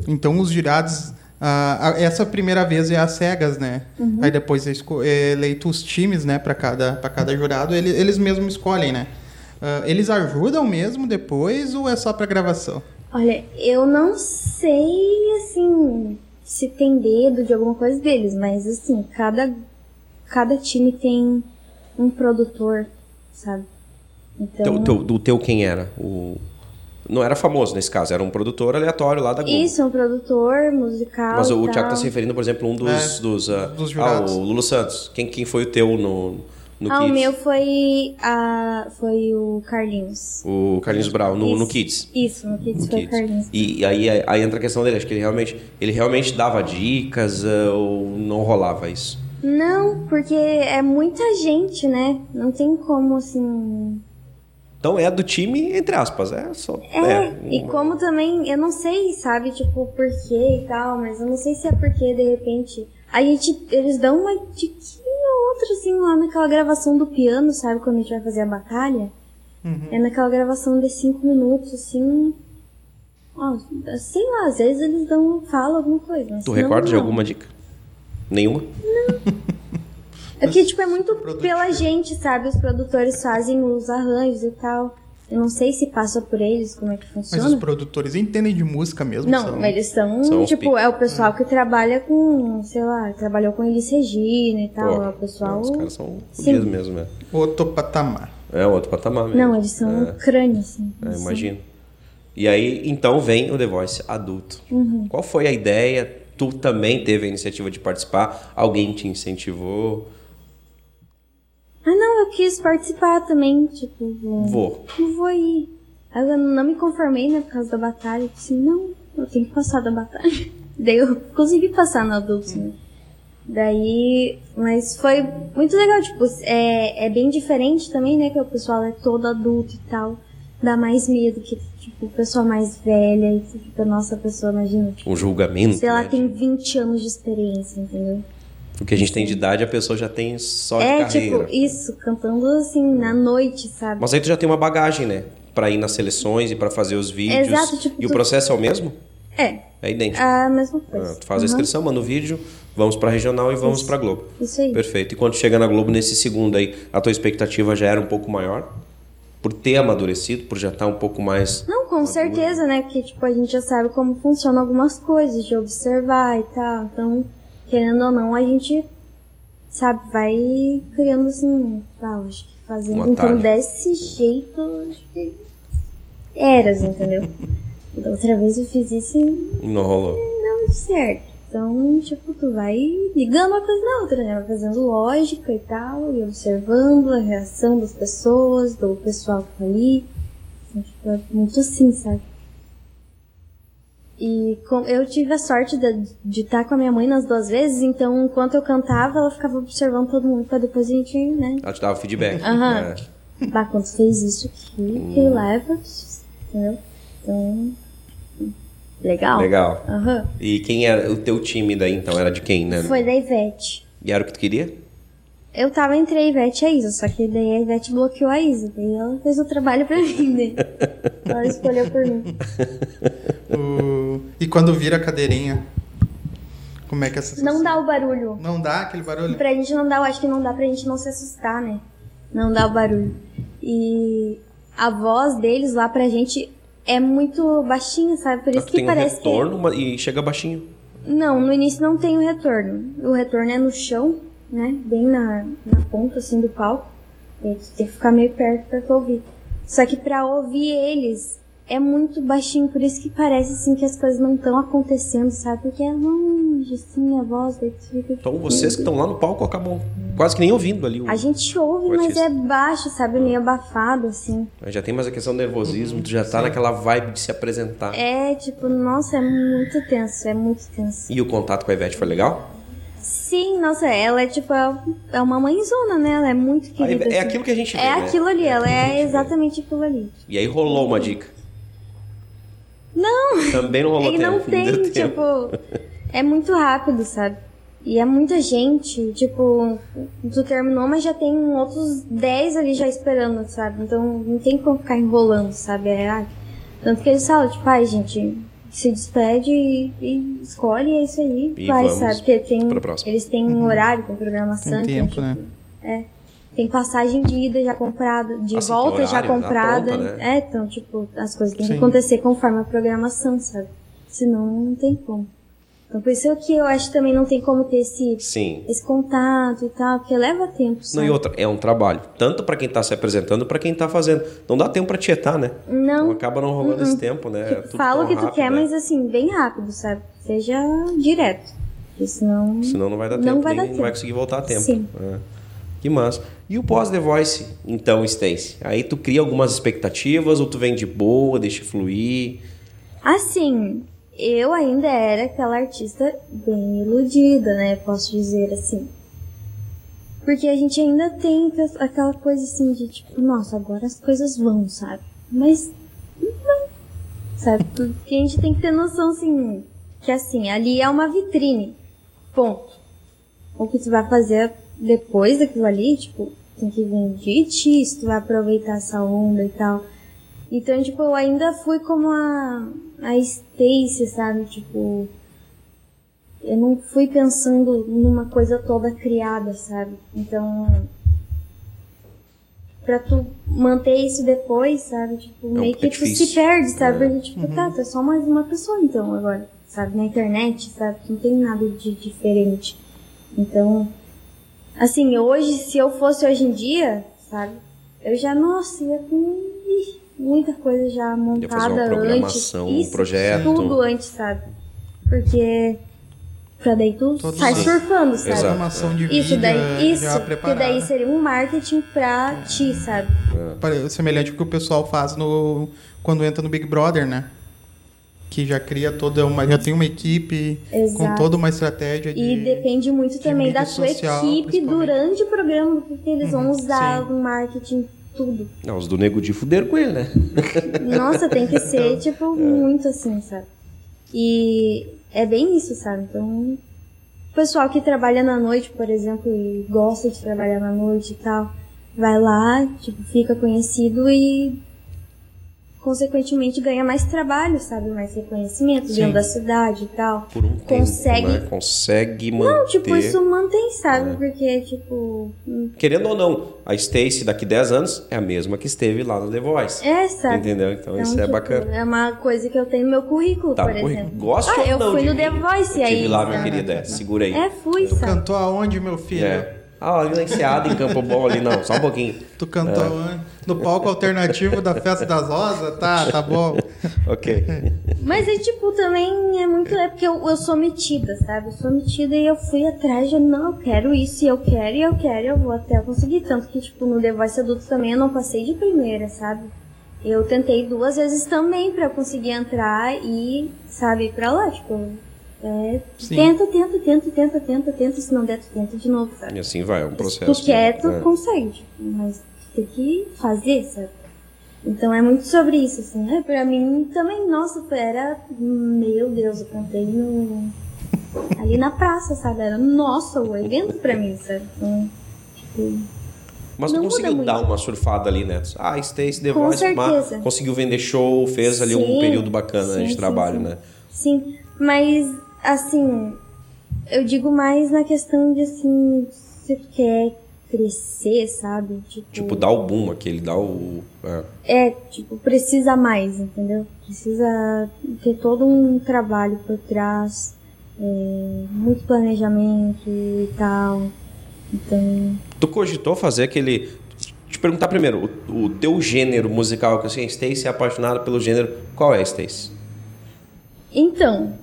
Então, os jurados, ah, essa primeira vez é às cegas, né? Aí depois é é eleito os times, né, para cada, pra cada jurado, ele- eles mesmos escolhem, né? Ah, eles ajudam mesmo depois ou é só para gravação? Olha, eu não sei, assim, se tem dedo de alguma coisa deles, mas, assim, cada, cada time tem um produtor, sabe? Então, Teu, teu, do teu quem era? O... Não era famoso nesse caso, era um produtor aleatório lá da Globo. isso, um produtor musical. Mas o, e o Thiago tá se referindo, por exemplo, um dos. É, dos, ah, dos ah, o Lulu Santos. Quem, quem foi o teu no, no Ah, o Kids? meu foi, a, foi o Carlinhos. O Carlinhos Brau, no, no Isso. Kids. Isso, no Kids No foi o. Carlinhos. E aí, aí entra a questão dele, acho que ele realmente, ele realmente dava dicas ah, ou não rolava isso? Não, porque é muita gente, né? Não tem como, assim, Então é do time, entre aspas, é só. É, e como também, eu não sei, sabe, tipo, por quê e tal, mas eu não sei se é porque, de repente, a gente, eles dão uma diquinha ou outra, assim, lá naquela gravação do piano, sabe, quando a gente vai fazer a batalha. É naquela gravação de cinco minutos, assim, ó, sei lá, às vezes eles dão, falam alguma coisa. Tu senão recorda de não. alguma dica? Nenhuma? É que, tipo, é muito pela gente, sabe, os produtores fazem os arranjos e tal. Eu não sei se passa por eles, como é que Mas funciona. os produtores entendem de música mesmo? Não, são- mas eles são, São tipo, é o pessoal que trabalha com, sei lá, trabalhou com Elis Regina e tal, Pô, é o pessoal... Os caras são Sim. fodidos mesmo, né? Outro patamar. É outro patamar mesmo. Não, eles são É. crânio, assim. É, são- imagino. E aí, então, vem o The Voice adulto. Uhum. Qual foi a ideia? Tu também teve a iniciativa de participar? Alguém te incentivou? Ah, não, eu quis participar também, tipo, vou, Vou. não vou ir. Aí eu não me conformei, né, por causa da batalha. Eu disse, não, eu tenho que passar da batalha. Daí eu consegui passar no adulto, né? Daí, mas foi muito legal, tipo, é, é bem diferente também, né? Que o pessoal é todo adulto e tal. Dá mais medo que, tipo, o pessoal mais velha e tipo, nossa, a pessoa, imagina. Tipo, Um julgamento. sei lá, né? tem 20 anos de experiência, entendeu? O que a gente tem de idade, a pessoa já tem só de é, carreira. tipo, isso, cantando assim, na noite, sabe? Mas aí tu já tem uma bagagem, né? Pra ir nas seleções e pra fazer os vídeos. Exato, tipo, e o tu- processo é o mesmo? É, É idêntico. a mesma coisa. Ah, tu faz a Uhum. inscrição, manda o vídeo, vamos pra regional e vamos Isso. pra Globo. Isso aí. Perfeito. E quando chega na Globo nesse segundo aí, a tua expectativa já era um pouco maior? Por ter amadurecido, por já estar um pouco mais. Não, com certeza, né? Porque, tipo, a gente já sabe como funcionam algumas coisas, de observar e tal. Então, querendo ou não, a gente, sabe, vai criando assim, acho que Um fazendo. atalho. então, desse jeito, acho que eras, entendeu? Da outra vez eu fiz isso e Não rolou. não deu certo. Então, tipo, tu vai ligando uma coisa na outra, né? Vai fazendo lógica e tal, e observando a reação das pessoas, do pessoal que tá ali. Então, tipo, é muito assim, sabe? E com- eu tive a sorte de de estar com a minha mãe nas duas vezes, então enquanto eu cantava, ela ficava observando todo mundo pra depois a gente, né? Ela te dava feedback. Aham. É. Bah, quando fez isso aqui, que leva, entendeu? Então. Legal. Legal. Aham. E quem era o teu time daí, então? Era de quem, né? Foi da Ivete. E era o que tu queria? Eu tava entre a Ivete e a Isa, só que daí a Ivete bloqueou a Isa. Daí ela fez o trabalho pra mim, né? Ela escolheu por mim. E quando vira a cadeirinha? Como é que é essa Não dá o barulho. Não dá aquele barulho? Pra gente não dá, eu acho que não dá pra gente não se assustar, né? Não dá o barulho. E a voz deles lá pra gente é muito baixinha, sabe? Por isso tu que tem um parece retorno mas- e chega baixinho. que. Não, no início não tem o retorno. O retorno é no chão, né? Bem na, na ponta assim do palco. Tem que ficar meio perto pra tu ouvir. Só que pra ouvir eles é muito baixinho, por isso que parece assim que as coisas não estão acontecendo, sabe? Porque é longe, assim, a voz, daí tu fica. Então vocês que estão lá no palco acabam quase que nem ouvindo ali. O... A gente ouve, mas é baixo, sabe? Meio abafado, assim. Já tem mais a questão do nervosismo, tu já tá naquela vibe de se apresentar. É tipo, nossa, é muito tenso, é muito tenso. E o contato com a Ivete foi legal? Sim, nossa, ela é tipo, é uma mãezona, né? Ela é muito querida. É assim. aquilo que a gente vê, É né? aquilo ali, É ela é gente vê. exatamente aquilo ali. E aí rolou uma dica. Não! Também não rolou E não tempo. tem, deu tempo. tipo. É muito rápido, sabe? E é muita gente, tipo, tu terminou, mas já tem outros 10 ali já esperando, sabe? Então não tem como ficar enrolando, sabe? É, ah, tanto que eles falam, tipo, ai, gente, se despede e, e escolhe, é isso aí, E vai, vamos sabe? Porque tem, eles têm um horário com programação. Tem então, tempo, né? É. Tem passagem de ida já comprada, de Ah, sim, volta horário, já comprada. pronta, né? É, então, tipo, as coisas têm Sim. que acontecer conforme a programação, sabe? Senão não tem como. Então por isso que eu acho que também não tem como ter esse, Sim. esse contato e tal, porque leva tempo, Não, sabe? e outra, é um trabalho. Tanto pra quem tá se apresentando, pra quem tá fazendo. Não dá tempo pra tietar, né? Então Não, acaba não rolando esse tempo, né? É tudo fala o que tu rápido, quer, né? mas assim, bem rápido, sabe? Seja direto. Porque senão. Senão não vai dar Não tempo, vai nem dar tempo. vai conseguir voltar a tempo. Sim. É. Que massa. E o pós-The Voice, então, Stacy? Aí tu cria algumas expectativas ou tu vem de boa, deixa fluir? Assim, eu ainda era aquela artista bem iludida, né? Posso dizer assim. Porque a gente ainda tem aquela coisa assim de tipo, nossa, agora as coisas vão, sabe? Mas não, sabe? Porque a gente tem que ter noção assim, que assim, ali é uma vitrine. Ponto. O que tu vai fazer depois daquilo ali, tipo, tem que vir se tu vai aproveitar essa onda e tal. Então, tipo, eu ainda fui como a, a Stacy, sabe? Tipo, eu não fui pensando numa coisa toda criada, sabe? Então, pra tu manter isso depois, sabe? Tipo, meio é que tu se perde, sabe? É. Porque, tipo, tá, tu é só mais uma pessoa então agora, sabe? Na internet, sabe? Não tem nada de diferente. Então, assim, hoje, se eu fosse hoje em dia, sabe? Eu já, nossa, ia com muita coisa já montada fazer uma programação, antes. um Isso, projeto. Tudo antes, sabe? Porque pra daí tu Todo sai surfando, sabe? Exato. De Isso daí, isso, já que daí seria um marketing pra ti, sabe? Pare- Semelhante ao que o pessoal faz no quando entra no Big Brother, né? Que já cria toda uma. já tem uma equipe com Exato. toda uma estratégia de. E depende muito também da social, equipe durante o programa, porque eles vão Uhum, usar sim. o marketing, tudo. Não, os do Nego de fuderam com ele, né? Nossa, tem que ser, tipo, muito assim, sabe? E é bem isso, sabe? Então, o pessoal que trabalha na noite, por exemplo, e gosta de trabalhar na noite e tal, vai lá, tipo, fica conhecido e consequentemente ganha mais trabalho, sabe? Mais reconhecimento Sim. dentro da cidade e tal. Por um Consegue. tempo, né? Consegue manter. Não, tipo, isso mantém, É. sabe? Porque, tipo, Querendo ou não, a Stacy daqui 10 anos é a mesma que esteve lá no The Voice. é, sabe? Entendeu? Então, Então, isso é tipo, bacana. É uma coisa que eu tenho no meu currículo, Tá, por currículo. exemplo. Goste ah, ou eu não fui de no? The Voice Eu aí. Tive lá, minha querida. É, segura aí. É, fui, Tu sabe? cantou aonde, meu filho? É. Ah, ali na Enseada, em Campo Bom, ali não, só um pouquinho. Tu cantou É. aonde? No palco alternativo da Festa das Rosas? Tá, tá bom. Ok. Mas é tipo, também é muito. É porque eu, eu sou metida, sabe? Eu sou metida e eu fui atrás de. Não, eu quero isso, e eu quero, e eu quero, e eu vou até conseguir. Tanto que, tipo, no The Voice Adulto também eu não passei de primeira, sabe? Eu tentei duas vezes também pra conseguir entrar e, sabe, ir pra lá. Tipo, é, tenta, tenta, tenta, tenta, tenta, tenta. Se não der, tu tenta de novo, sabe? E assim vai, é um processo. tu quer, tu né? É. consegue, tipo, mas tem que fazer, sabe? Então é muito sobre isso, assim. É, pra mim também, nossa, era. Meu Deus, eu cantei no. Ali na praça, sabe? Era nossa, o evento pra mim, sabe? Então, tipo, Mas tu Não conseguiu dar uma surfada ali, né? Ah, Stacy The Com Voice, mas conseguiu vender show, fez ali um Sim, período bacana sim, de sim, trabalho, né? Sim, mas assim, eu digo mais na questão de assim, se quer crescer, sabe? Tipo, Tipo, dá o boom aquele, dá o. é. É, tipo, precisa mais, entendeu? Precisa ter todo um trabalho por trás, é, muito planejamento e tal. Então, Tu cogitou fazer aquele. Te perguntar primeiro, o, o teu gênero musical, que assim, Stacy é apaixonada pelo gênero. Qual é, Stacy? então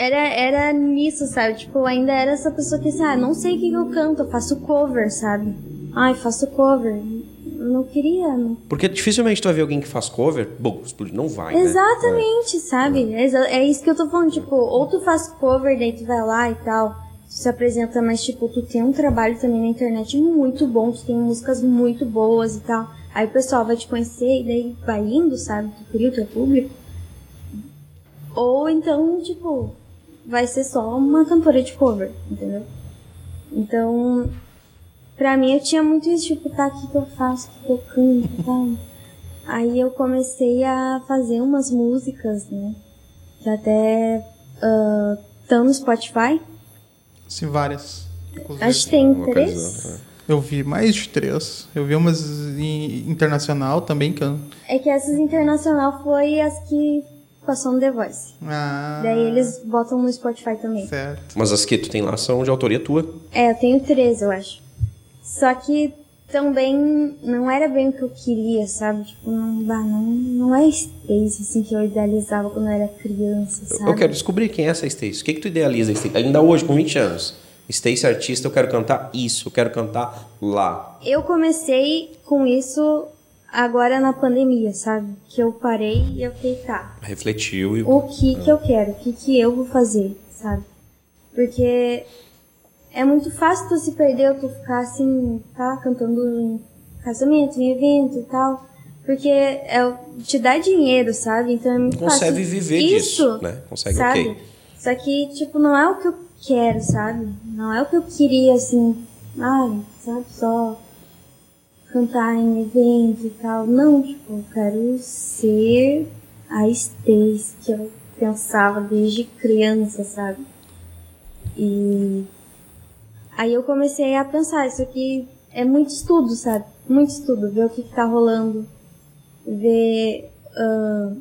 era, era nisso, sabe? Tipo, ainda era essa pessoa que assim, ah, não sei o que eu canto, eu faço cover, sabe? Ai, faço cover. Não queria, não Porque dificilmente tu vai ver alguém que faz cover, bom, não vai, né? Exatamente, sabe? É, exa- é isso que eu tô falando, tipo, ou tu faz cover, daí tu vai lá e tal, tu se apresenta, mas tipo, tu tem um trabalho também na internet muito bom, tu tem músicas muito boas e tal. Aí o pessoal vai te conhecer e daí vai indo, sabe? Tu cria o teu público. Ou então, tipo, vai ser só uma cantora de cover, entendeu? Então, pra mim eu tinha muito isso, tipo, tá, o que, que eu faço, o que, que eu canto e tal. Aí eu comecei a fazer umas músicas, né? Que até estão no Spotify. Sim, várias. Inclusive, Acho que tem coisa, três. é. Eu vi mais de três. Eu vi umas em internacional também que eu... É que essas internacional foi as que passou no The Voice. Ah, Daí eles botam no Spotify também. Certo. Mas as que tu tem lá são de autoria tua. É, eu tenho três, eu acho. Só que também não era bem o que eu queria, sabe? Tipo, não, não, não é Space, assim, que eu idealizava quando eu era criança, sabe? Eu quero descobrir quem é essa Stacy. O que, que tu idealiza, Stacy? Ainda hoje, com 20 anos. Stacy artista, eu quero cantar isso, eu quero cantar lá. Eu comecei com isso agora na pandemia, sabe? Que eu parei e eu fiquei, tá, Refletiu e. o que que eu quero? O que que eu vou fazer, sabe? Porque é muito fácil tu se perder ou tu ficar assim, tá, cantando em casamento, em evento e tal. Porque é, te dá dinheiro, sabe? Então é muito Consegue fácil. viver Isso, disso, né? Consegue, sabe? ok. Só que, tipo, não é o que eu quero, sabe? Não é o que eu queria, assim, ai, sabe, só cantar em evento e tal. Não, tipo, eu quero ser a Stacy que eu pensava desde criança, sabe? E aí eu comecei a pensar, isso aqui é muito estudo, sabe? Muito estudo, ver o que, que tá rolando, ver ah,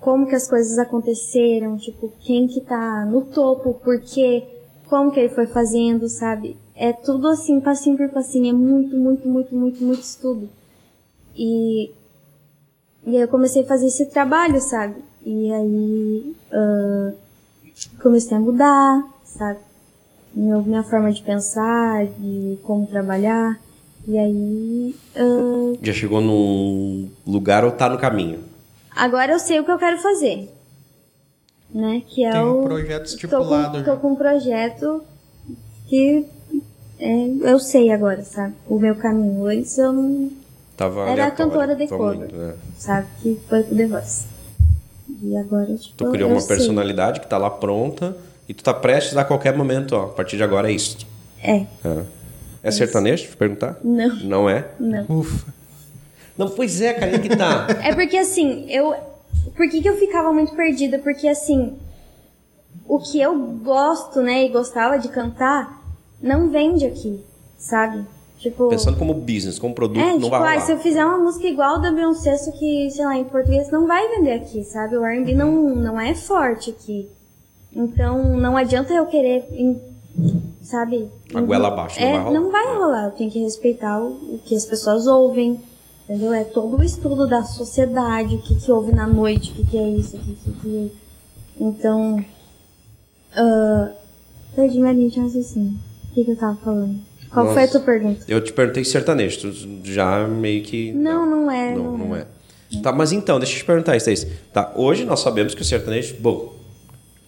como que as coisas aconteceram, tipo, quem que tá no topo, por quê, como que ele foi fazendo, sabe? É tudo assim, passinho por passinho, é muito, muito, muito, muito, muito estudo. E, e aí eu comecei a fazer esse trabalho, sabe? E aí ah, comecei a mudar, sabe? Meu, minha forma de pensar, de como trabalhar. E aí ah, Já chegou num lugar ou tá no caminho? Agora eu sei o que eu quero fazer. né? Que é Tem um o. projeto tô estipulado com, já. tô com um projeto que é, eu sei agora, sabe? O meu caminho. Antes eu não. Tava Era aleatório, cantora de cover. é. Sabe? Que foi pro The Voice. E agora, tipo. Tu criou eu uma sei. personalidade que tá lá pronta e tu tá prestes a qualquer momento, ó. A partir de agora é isso. É. É, é sertanejo? Deixa eu perguntar? Não. Não é? Não. Ufa. Não, pois é, cara, aí que tá. É porque assim, eu. Por que, que eu ficava muito perdida? Porque assim, o que eu gosto, né, e gostava de cantar, não vende aqui, sabe? Tipo. Pensando como business, como produto, é, não tipo, vai ah, rolar. se eu fizer uma música igual da Beyoncé, só que, sei lá, em português, não vai vender aqui, sabe? O R&B não, não é forte aqui. Então, não adianta eu querer, sabe? A goela abaixo, não é, vai rolar. Não vai rolar, eu tenho que respeitar o, o que as pessoas ouvem, entendeu? É todo o estudo da sociedade, o que que ouve na noite, o que que é isso, o que que que é... Então, ah, perdi minha linha de raciocínio. O que que eu tava falando? Qual foi a Nossa. tua pergunta? Eu te perguntei sertanejo, tu já meio que. Não, não é, Não, não não é. Tá, mas então, deixa eu te perguntar, Stacy. Tá, hoje nós sabemos que o sertanejo. Bom,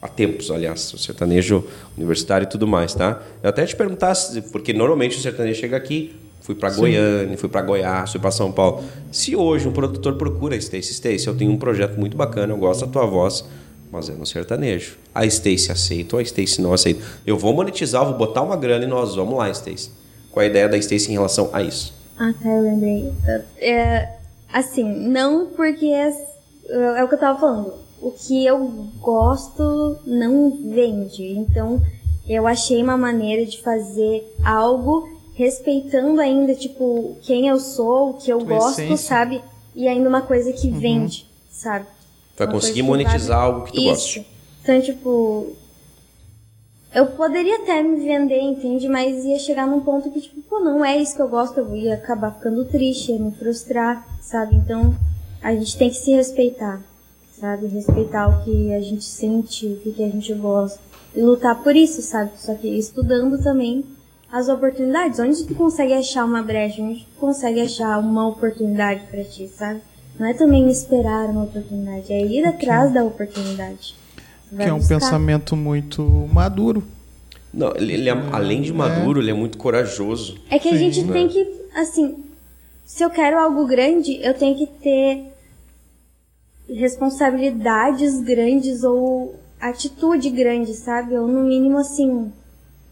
há tempos, aliás, o sertanejo universitário e tudo mais, tá? Eu até te perguntar, porque normalmente o sertanejo chega aqui, fui pra Goiânia, fui pra Goiás, fui pra São Paulo. Se hoje um produtor procura Stacy, Stacy, eu tenho um projeto muito bacana, eu gosto da tua voz, é no sertanejo. A Stacy aceita ou a Stacy não aceita? Eu vou monetizar, vou botar uma grana e nós vamos lá, Stacy. Qual é a ideia da Stacy em relação a isso? Ah, tá, eu lembrei. É, assim, não porque é, é o que eu tava falando. O que eu gosto não vende. Então, eu achei uma maneira de fazer algo respeitando ainda, tipo, quem eu sou, o que eu Tua gosto, essência. sabe? E ainda uma coisa que vende, sabe? Vai conseguir monetizar algo que tu Isso. goste. Então, tipo, eu poderia até me vender, entende? Mas ia chegar num ponto que, tipo, pô, não é isso que eu gosto, eu ia acabar ficando triste, ia me frustrar, sabe? Então, a gente tem que se respeitar, sabe? Respeitar o que a gente sente, o que que a gente gosta. E lutar por isso, sabe? Só que estudando também as oportunidades. Onde tu consegue achar uma brecha? Onde tu consegue achar uma oportunidade pra ti, sabe? Não é também esperar uma oportunidade, é ir atrás da oportunidade. Tu Que vai é um buscar. pensamento muito maduro. Não, ele, ele é, além de maduro, ele é muito corajoso. É que a Sim. gente Né? tem que, assim, se eu quero algo grande, eu tenho que ter responsabilidades grandes ou atitude grande, sabe? Ou no mínimo, assim,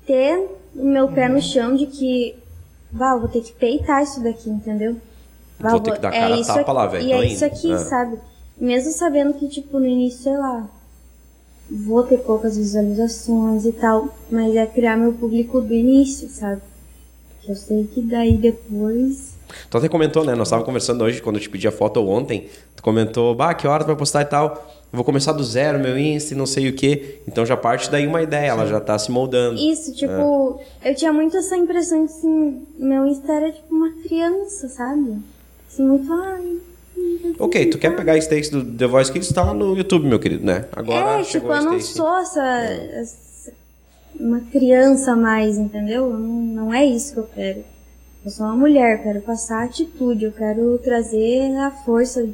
ter o meu pé Uhum. no chão de que, vá, vou ter que peitar isso daqui, entendeu? Vou eu ter que dar cara a isso tapa aqui- lá, velho, E é isso aqui, É. sabe? Mesmo sabendo que, tipo, no início, sei lá, vou ter poucas visualizações e tal, mas é criar meu público do início, sabe? Que eu sei que daí depois. Tu até comentou, né? Nós estávamos conversando hoje, quando eu te pedi a foto ontem. Tu comentou, bah, que hora tu vai postar e tal. Eu vou começar do zero, meu Insta e não sei o quê. Então já parte daí uma ideia, ela já tá se moldando. Isso, tipo, eu tinha muito essa impressão que, assim, meu Insta era tipo uma criança, sabe? Assim, muito. Ai, Ok, tu quer pegar a Stacy do The Voice Kids, tá lá no YouTube, meu querido, né? Agora é, tipo, eu não sou essa, essa- uma criança mais, entendeu? Eu Não, não é isso que eu quero. Eu sou uma mulher, eu quero passar atitude, eu quero trazer a força,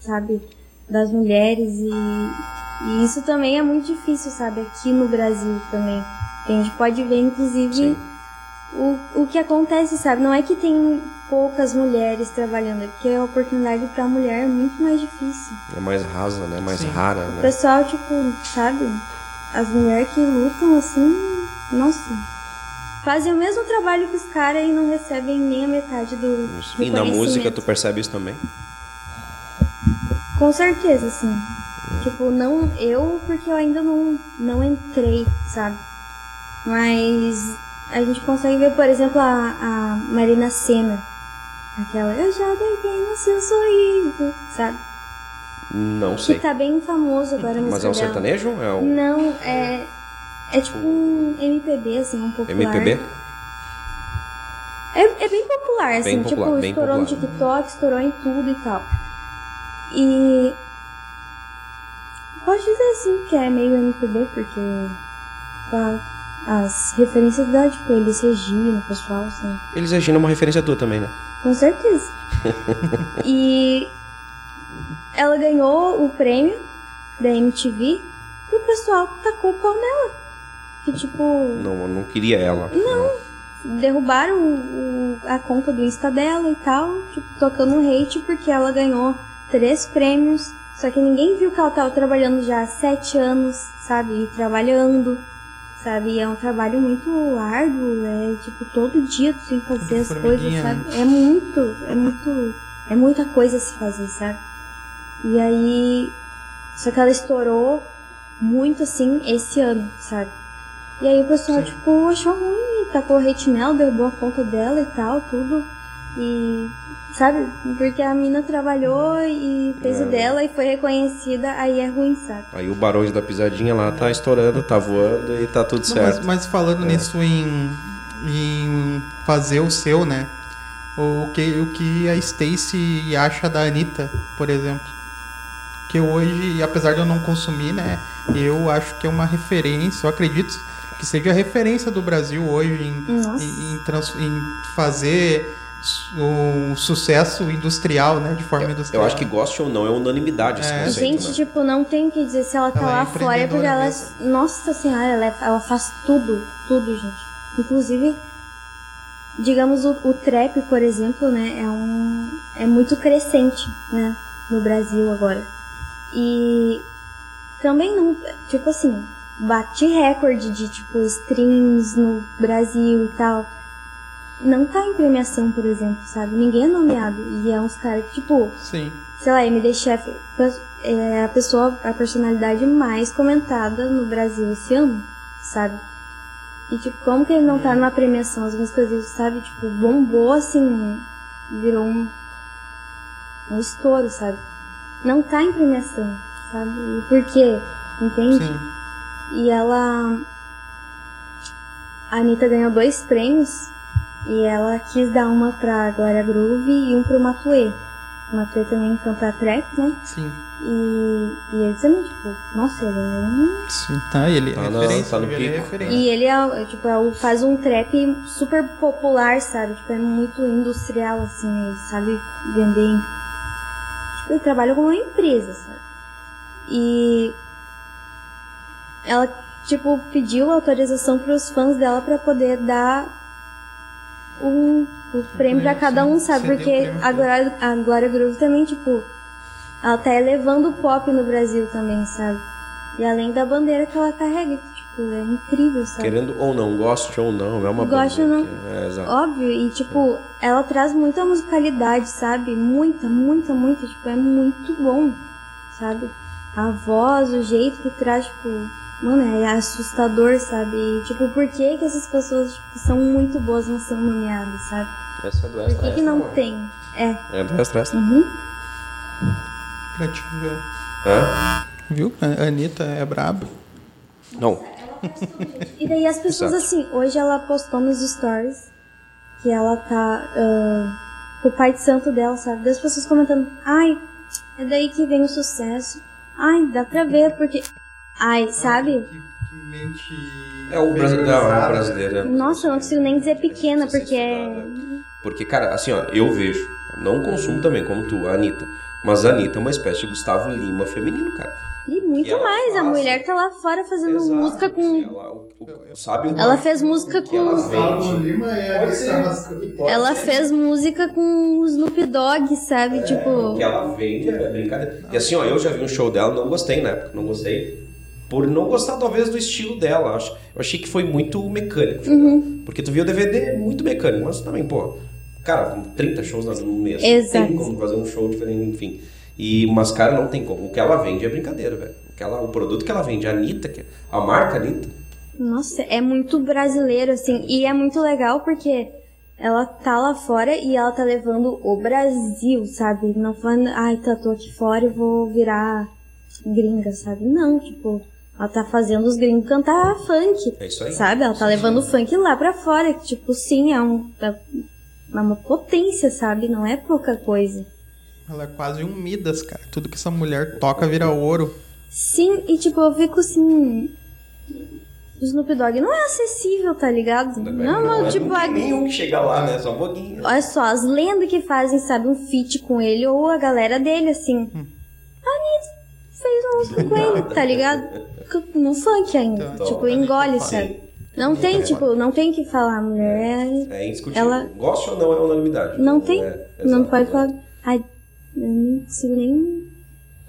sabe, das mulheres e, e isso também é muito difícil, sabe, aqui no Brasil também. A gente pode ver, inclusive, Sim. O, o que acontece, sabe? Não é que tem poucas mulheres trabalhando, é porque a oportunidade pra mulher é muito mais difícil. É mais rasa, né? Mais Sim. rara, O né? pessoal, tipo, sabe? As mulheres que lutam assim, nossa. Fazem o mesmo trabalho que os caras e não recebem nem a metade do. Isso. E na música tu percebe isso também? Com certeza, sim. Tipo, não eu, porque eu ainda não, não entrei, sabe? Mas a gente consegue ver, por exemplo, a, a Marina Senna. Aquela, eu já deitei no seu sorriso, sabe? Não Que sei. tá bem famoso agora no Mas é um sertanejo? É um Não, é. É tipo um MPB, assim, um popular. MPB? É, é bem popular, assim, Bem popular, tipo, bem estourou no popular. TikTok, estourou em tudo e tal. E. Pode dizer assim que é meio MPB, porque. a- as referências da, tipo, eles Regina, o pessoal, assim. Eles Regina é uma referência tua também, né? Com certeza. e ela ganhou o prêmio da MTV e o pessoal tacou o pau nela. Que tipo. Não, não queria ela. derrubaram o- a conta do Insta dela e tal, tipo, tocando um hate porque ela ganhou três prêmios. Só que ninguém viu que ela tava trabalhando já há sete anos, sabe? E trabalhando, sabe? E é um trabalho muito árduo, é tipo, todo dia tu tem que fazer as coisas, sabe? É muito, é muito, é muita coisa a se fazer, sabe? E aí, só que ela estourou muito assim esse ano, sabe? E aí o pessoal, Sim. tipo, achou ruim, tacou hate nela, derrubou a conta dela e tal, tudo. E, sabe, porque a mina trabalhou e fez É. o dela e foi reconhecida, aí é ruim, sabe? Aí o Barões da Pisadinha lá tá estourando, tá voando e tá tudo Não, mas, certo. mas falando É. nisso em, em fazer o seu, né? O que, o que a Stacy acha da Anitta, por exemplo. Que hoje, apesar de eu não consumir, né? Eu acho que é uma referência, eu acredito que seja a referência do Brasil hoje em, em, em trans- em fazer um sucesso industrial, né? De forma Eu industrial. acho que goste ou não, é unanimidade esse É. conceito, Gente, né? tipo, não tem o que dizer se ela tá Ela é lá fora, porque ela. mesmo. Nossa senhora, ela, é- ela faz tudo, tudo, gente. Inclusive, digamos, o, o trap, por exemplo, né, é um. é muito crescente, né, no Brasil agora. E também não. Tipo assim, bate recorde de, tipo, streams no Brasil e tal. Não tá em premiação, por exemplo, sabe? Ninguém é nomeado. E é uns caras, tipo, Sim. sei lá, MD Chef é a pessoa, a personalidade mais comentada no Brasil esse ano, sabe? E tipo, como que ele não tá numa premiação? As músicas dele, sabe? Tipo, bombou assim, virou um, um estouro, sabe? Não tá em premiação, sabe? E por quê? Entende? Sim. E ela. A Anitta ganhou dois prêmios e ela quis dar uma pra Glória Groove e um pro Matuê. O Matuê também canta trap, né? Sim. E, e ele também, tipo, nossa, ele é um. Sim. Tá, ele é Tá na- referência. tá no ele é referência. E ele é, tipo, é o- faz um trap super popular, sabe? Tipo, é muito industrial, assim, ele sabe vender. em- Tipo, ele trabalha com uma empresa, sabe? E ela, tipo, pediu autorização pros fãs dela pra poder dar um, o prêmio pra prêmio, cada um, sabe? O Porque a Glória, a Glória Groove também, tipo, ela tá elevando o pop no Brasil também, sabe? E além da bandeira que ela carrega, que, tipo, é incrível, sabe? Querendo ou não, goste ou não, é uma Goste ou não. É, exato. Óbvio, e tipo, ela traz muita musicalidade, sabe? Muita, muita, muita, tipo, é muito bom, sabe? A voz, o jeito que traz, tipo, mano, é assustador, sabe? E, tipo, por que que essas pessoas, tipo, são muito boas não são nomeadas, sabe? Essa é do Por extra, que que extra, não tem? É. É do extra, extra. Uhum. Pra te ver. É? Viu? A Anitta é braba. Não. E daí as pessoas, Exato. assim, hoje ela postou nos stories que ela tá com o pai de santo dela, sabe? Das pessoas comentando, ai, é daí que vem o sucesso. Ai, dá pra ver, porque. Ai, sabe? Que, que mente. É o brasileiro. Não, é o brasileiro. é. Nossa, eu não consigo nem dizer pequena, porque é. é. Porque, cara, assim, ó, eu vejo. Não consumo também, como tu, a Anitta. Mas a Anitta é uma espécie de Gustavo Lima feminino, cara. E muito ela mais, a faz- mulher tá lá fora fazendo Exato, música com. Ela, o- o- sabe o Ela fez música ela com. é a Anitta Ela fez música com o Snoop Dogg, sabe? O Tipo. que ela vende é brincadeira. E assim, ó, eu já vi um show dela, não gostei na época, não gostei. Por não gostar, talvez, do estilo dela. Eu acho- Eu achei que foi muito mecânico. Uhum. Porque tu viu o DVD muito mecânico, mas também, pô, cara, com 30 shows no mês. Exato. Não tem como fazer um show diferente, enfim. E, mas, cara, não tem como. O que ela vende é brincadeira, velho. O, que ela, o produto que ela vende, a Anitta, que- a marca Anitta, Nossa, é muito brasileiro, assim. E é muito legal porque ela tá lá fora e ela tá levando o Brasil, sabe? Não falando, ai, tá, tô aqui fora e vou virar gringa, sabe? Não, tipo, ela tá fazendo os gringos cantar funk. É isso aí. Sabe? Ela tá levando o funk lá pra fora. que, Tipo, sim, é, um, é uma potência, sabe? Não é pouca coisa. Ela é quase um Midas, cara. Tudo que essa mulher toca vira ouro. Sim, e tipo, eu fico assim. O Snoop Dogg não é acessível, tá ligado? Não, não, é tipo, a- nenhum que chega lá, né? Só um pouquinho. olha só, as lendas que fazem, sabe, um feat com ele ou a galera dele, assim. A Anitta fez uma música com ele, tá ligado? No funk ainda. Então, tipo, engole, sabe? Não tem, tipo, não tem que falar, a mulher. É indiscutível. Ela- Goste ou não é unanimidade. Não tem. É, não pode falar. Ai, eu não consigo nem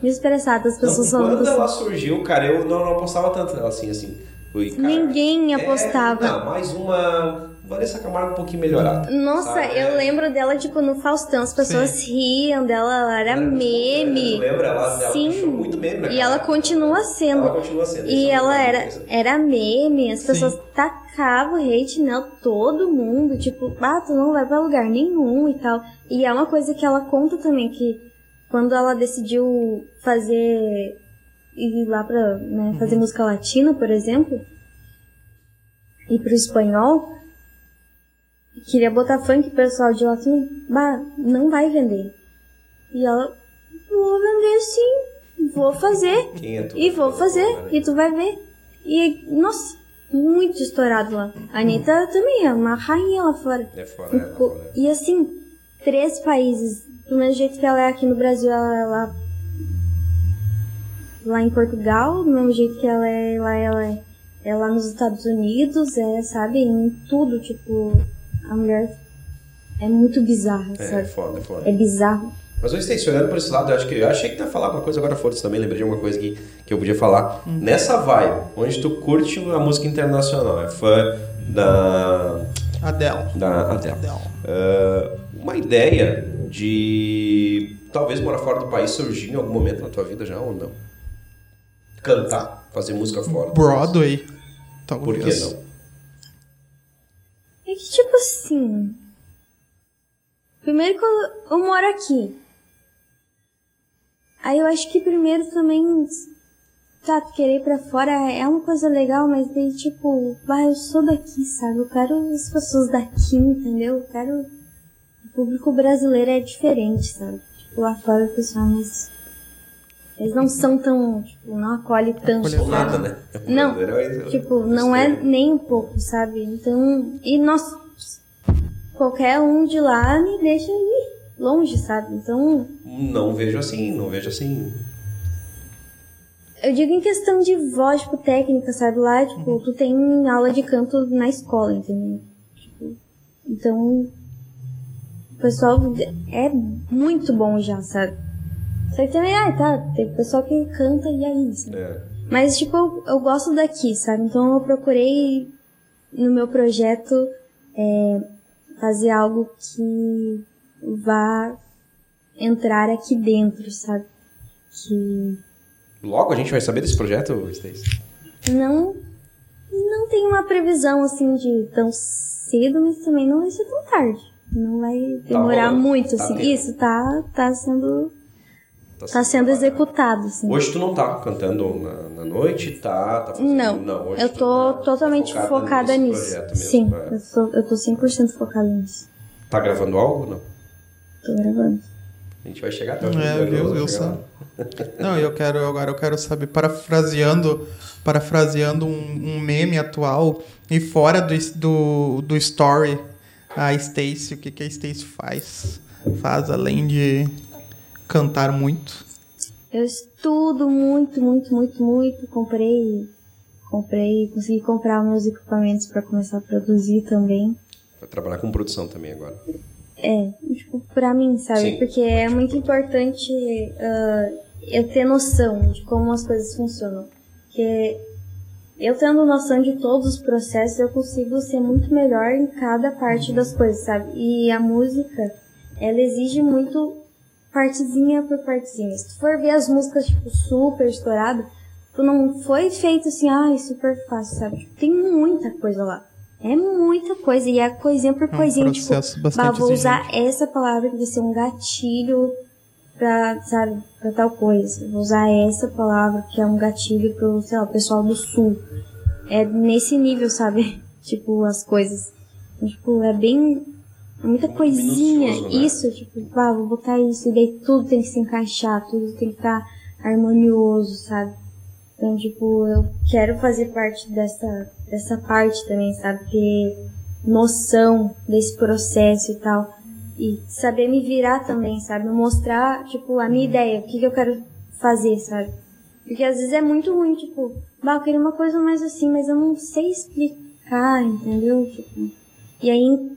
me expressar das pessoas Não, falando quando ela assim. surgiu, cara, eu não, não apostava tanto nela assim, assim. Fui, cara, Ninguém é, apostava. não, mais uma Vanessa Camargo um pouquinho melhorada. Nossa, sabe? eu É. lembro dela, tipo, no Faustão, as pessoas riam dela, ela era meme. tu lembra? Ela- ela Sim. muito meme naquela E ela continua sendo. Ela continua sendo. E é ela era, coisa. era meme, as Sim. pessoas tacavam hate nela, todo mundo, tipo, ah, tu não vai pra lugar nenhum e tal. E é uma coisa que ela conta também, que quando ela decidiu fazer, ir lá pra né, fazer Uhum. música latina, por exemplo, e pro espanhol, queria botar funk, o pessoal de lá assim, bah, não vai vender. E ela, vou vender sim, vou fazer. Quem é tu? E vou fazer, e tu vai ver. E, nossa, muito estourado lá. A Anitta também é uma rainha lá fora. É fora, é fora. E assim, três países. Do mesmo jeito que ela é aqui no Brasil, ela é lá, lá em Portugal. Do mesmo jeito que ela é lá, ela é, é lá nos Estados Unidos. É, sabe, em tudo. Tipo, a mulher é muito bizarra, É, é sabe? foda, é foda. É bizarro. Mas eu olhando por esse lado, eu acho que eu achei que tu ia falar uma coisa, agora foda-se também, lembrei de alguma coisa que, que eu podia falar. Nessa vibe, onde tu curte a música internacional, é fã da. Adele. da Adele. Adele. Ah, uma ideia de talvez morar fora do país surgir em algum momento na tua vida já ou não? Cantar, fazer música fora. do Broadway. Talvez. Por que não? É que, tipo assim. Primeiro que eu, eu moro aqui. Aí eu acho que primeiro também. Tá, querer ir pra fora é uma coisa legal, mas daí, tipo, vai, eu sou daqui, sabe? Eu quero as pessoas daqui, entendeu? Eu quero. O público brasileiro é diferente, sabe? Tipo, lá fora o pessoal, mas. Eles não são tão. Tipo, não acolhe tanto. Ou sabe? nada, né? Não, Brasileiro é- Tipo, não é nem um pouco, sabe? Então, e nós, qualquer um de lá me deixa ir longe, sabe? Então, Não vejo assim, não vejo assim. eu digo em questão de voz, tipo, técnica, sabe? Lá, tipo, tu tem aula de canto na escola, entendeu? Tipo, então, o pessoal é muito bom já, sabe? Só que também, ah, tá, tem pessoal que canta e é isso. É. Mas, tipo, eu, eu gosto daqui, sabe? Então eu procurei no meu projeto é, fazer algo que vá entrar aqui dentro, sabe? Que Logo a gente vai saber desse projeto, Stacy? não, não tem uma previsão assim de tão cedo, mas também não vai ser tão tarde. Não vai demorar rolando, muito, tá assim. Isso, tá, tá sendo. Tá sendo trabalhado. executado, assim. Hoje tu não tá cantando na, na noite, tá? tá fazendo- Não, hoje eu tô tá totalmente focada, nesse nisso. mesmo, Sim, é. eu tô, eu tô 100% focada nisso. Tá gravando algo? Não. Tô gravando. A gente vai chegar até o É, viu. Não, eu quero agora eu quero saber parafraseando parafraseando um, um meme atual e fora do, do, do story a Stacy, o que que a Stacy faz? Faz além de cantar muito. Eu estudo muito, muito, muito, muito. Comprei, comprei, consegui comprar meus equipamentos pra começar a produzir também. Vai trabalhar com produção também agora. É, tipo, pra mim, sabe? Sim. Porque é muito importante ah, eu ter noção de como as coisas funcionam. Porque eu tendo noção de todos os processos, eu consigo ser muito melhor em cada parte das coisas, sabe? E a música, ela exige muito partezinha por partezinha. Se tu for ver as músicas, tipo, super estouradas, tu não foi feito assim, ai, super fácil, sabe? Tipo, tem muita coisa lá. É muita coisa, e é coisinha por É um coisinha, tipo, bah, vou usar exigente. essa palavra que vai ser um gatilho pra, sabe, pra tal coisa. Vou usar essa palavra que é um gatilho pro, sei lá, o pessoal do sul. É nesse nível, sabe? tipo, as coisas. Então, tipo, é bem. Muita coisinha. né? Isso, tipo, ah, vou botar isso. E daí tudo tem que se encaixar, tudo tem que estar harmonioso, sabe? Então, tipo, eu quero fazer parte dessa, dessa parte também, sabe? Ter noção desse processo e tal. E saber me virar também, sabe? Mostrar, tipo, a minha ideia, o que, que eu quero fazer, sabe? Porque às vezes é muito ruim, tipo, bah, eu queria uma coisa mais assim, mas eu não sei explicar, entendeu? Tipo, e aí,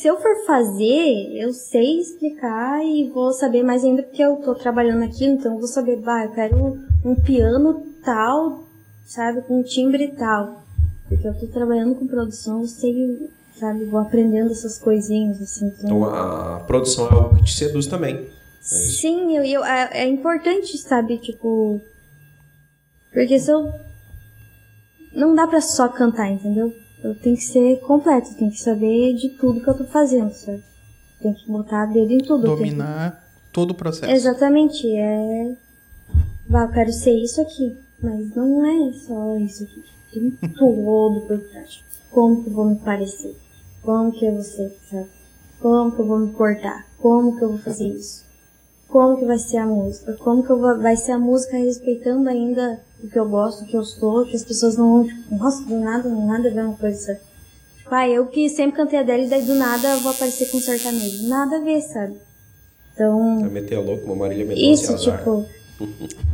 se eu for fazer, eu sei explicar e vou saber mais ainda porque eu tô trabalhando aqui, então eu vou saber, bah, eu quero um piano tal, sabe, com um timbre tal. Porque eu tô trabalhando com produção, eu sei, sabe, vou aprendendo essas coisinhas, assim. Então, Então a, produção é algo que te seduz também. É. Sim, eu, eu, é, é importante, sabe, tipo. Porque se eu. Não dá pra só cantar, entendeu? Eu tenho que ser completo, tenho que saber de tudo que eu tô fazendo, sabe? Tem que botar dedo em tudo. tenho que- Dominar todo o processo. Exatamente, é. Vá, eu quero ser isso aqui. Mas não é só isso aqui. Tem todo por trás. Como que eu vou me parecer? Como que eu vou ser, sabe? Como que eu vou me portar? Como que eu vou fazer isso? Como que vai ser a música? Como que vou, vai ser a música respeitando ainda o que eu gosto, o que eu sou, que as pessoas não vão, tipo, nossa, do nada, do nada é a mesma coisa? Tipo, ah, eu que sempre cantei a dela e daí do nada eu vou aparecer com um sertanejo. Nada a ver, sabe? Então, Vai meter a louco, uma Marília Mendonça isso, azar. tipo,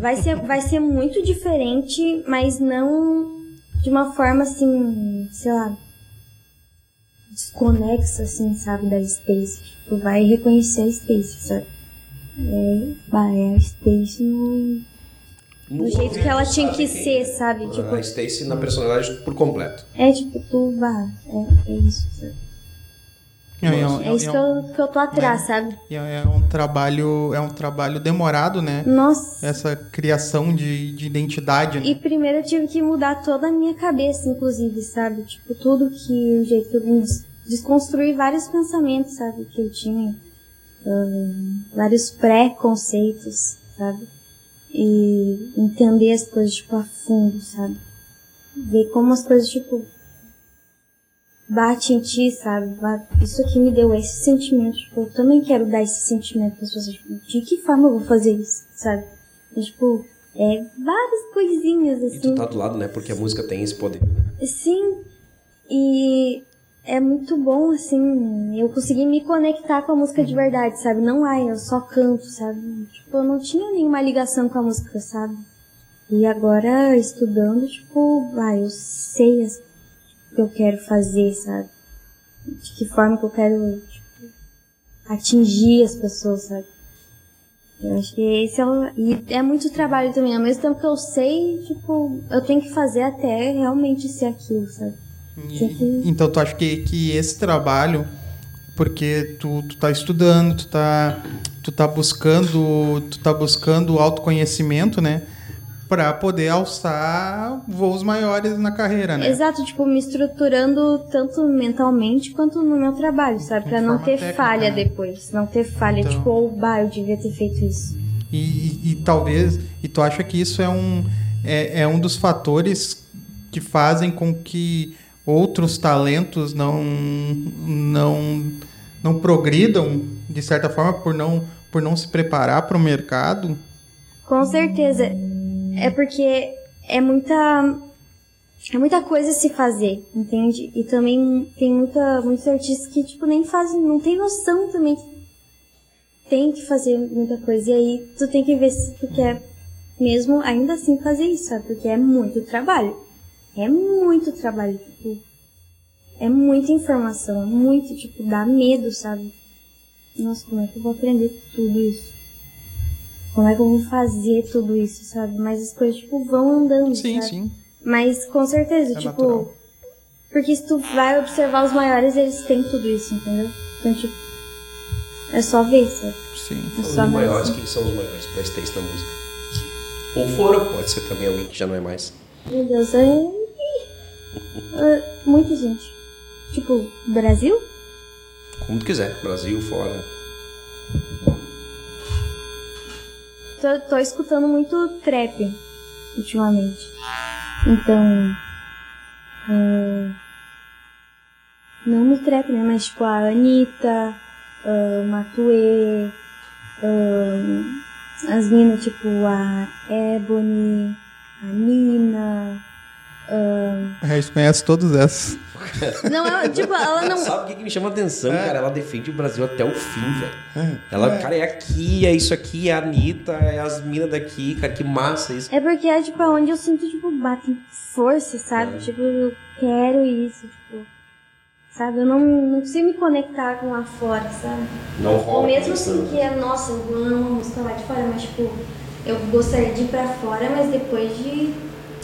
vai ser, vai ser muito diferente, mas não de uma forma assim, sei lá, desconexa, assim, sabe, da Stacy. Tipo, vai reconhecer a Stacy, sabe? É, vai, é a Stacy no, No do jeito que ela tinha que ser, é. sabe? Tipo, A Stacy na personalidade por completo. é tipo, tu vá, é, é isso, sabe? É, é um- É isso é que eu, que eu tô atrás, sabe? é- é um trabalho, é um trabalho demorado, né? Nossa. Essa criação de, de identidade, né? E primeiro eu tive que mudar toda a minha cabeça, inclusive, sabe? Tipo, tudo que. O jeito que eu me des- desconstruí vários pensamentos, sabe? Que eu tinha. Ahn, vários pré-conceitos, sabe? E entender as coisas, tipo, a fundo, sabe? Ver como as coisas, tipo. Bate em ti, sabe? Isso aqui me deu esse sentimento. Tipo, eu também quero dar esse sentimento para as pessoas. Tipo, de que forma eu vou fazer isso, sabe? E, tipo, é várias coisinhas E assim. tu tá do lado, né? Porque a música tem esse poder. Sim, e é muito bom, assim, eu consegui me conectar com a música de verdade, sabe? Não, ai, eu só canto, sabe? Tipo, eu não tinha nenhuma ligação com a música, sabe? E agora, estudando, tipo, ai, eu sei o que eu quero fazer, sabe? De que forma que eu quero, tipo, atingir as pessoas, sabe? Eu acho que esse é o... E é muito trabalho também. Ao mesmo tempo que eu sei, tipo, eu tenho que fazer até realmente ser aquilo, sabe? E- então tu acha que, que esse trabalho, porque tu, tu tá estudando, tu tá, tu tá buscando, tu tá buscando autoconhecimento, né? Pra poder alçar voos maiores na carreira, né? Exato, tipo, me estruturando tanto mentalmente quanto no meu trabalho, sabe? Pra não ter técnica, falha né? depois. Não ter falha, Então. tipo, ou, bah, eu devia ter feito isso. E, e- e talvez, e tu acha que isso é um, é, é um dos fatores que fazem com que outros talentos não, não, não progridam, de certa forma, por não, por não se preparar para o mercado? Com certeza. É porque é muita. É muita coisa se fazer, entende? E também tem muita, muitos artistas que, tipo, nem fazem, não tem noção também que tem que fazer muita coisa. E aí tu tem que ver se tu quer mesmo ainda assim fazer isso, sabe? Porque é muito trabalho. É muito trabalho, tipo. É muita informação, é muito, tipo, dá medo, sabe? Nossa, como é que eu vou aprender tudo isso? Como é que eu vou fazer tudo isso, sabe? Mas as coisas, tipo, vão andando, Sim, sabe? sim. Mas com certeza, É tipo. natural. Porque se tu vai observar os maiores, eles têm tudo isso, entendeu? Então, tipo. É só ver, sabe? Sim. É Os só ver. maiores, quem são os maiores pra Stacy na música? Ou foram, pode ser também alguém que já não é mais. Meu Deus, é. É muita gente. Tipo, Brasil? Como tu quiser, Brasil, fora. Tô, tô escutando muito trap ultimamente. Então. é, não no trap, né? Mas tipo a Anitta, a Matue, ah, as minas tipo a Ebony, a Nina. Ah, A gente conhece todas essas. Não, é, tipo, ela não. Sabe o que, que me chama atenção, cara? Ela defende o Brasil até o fim, velho. Ela, cara, é aqui, é isso aqui, é a Anitta, é as minas daqui, cara, que massa isso. É porque é tipo onde eu sinto, tipo, bate força, sabe? Tipo, eu quero isso, tipo. Sabe? Eu não, não consigo me conectar com lá fora, sabe? Não rola. Ou mesmo assim né? que é, nossa, eu amo música lá de fora, mas tipo, eu gostaria de ir pra fora, mas depois de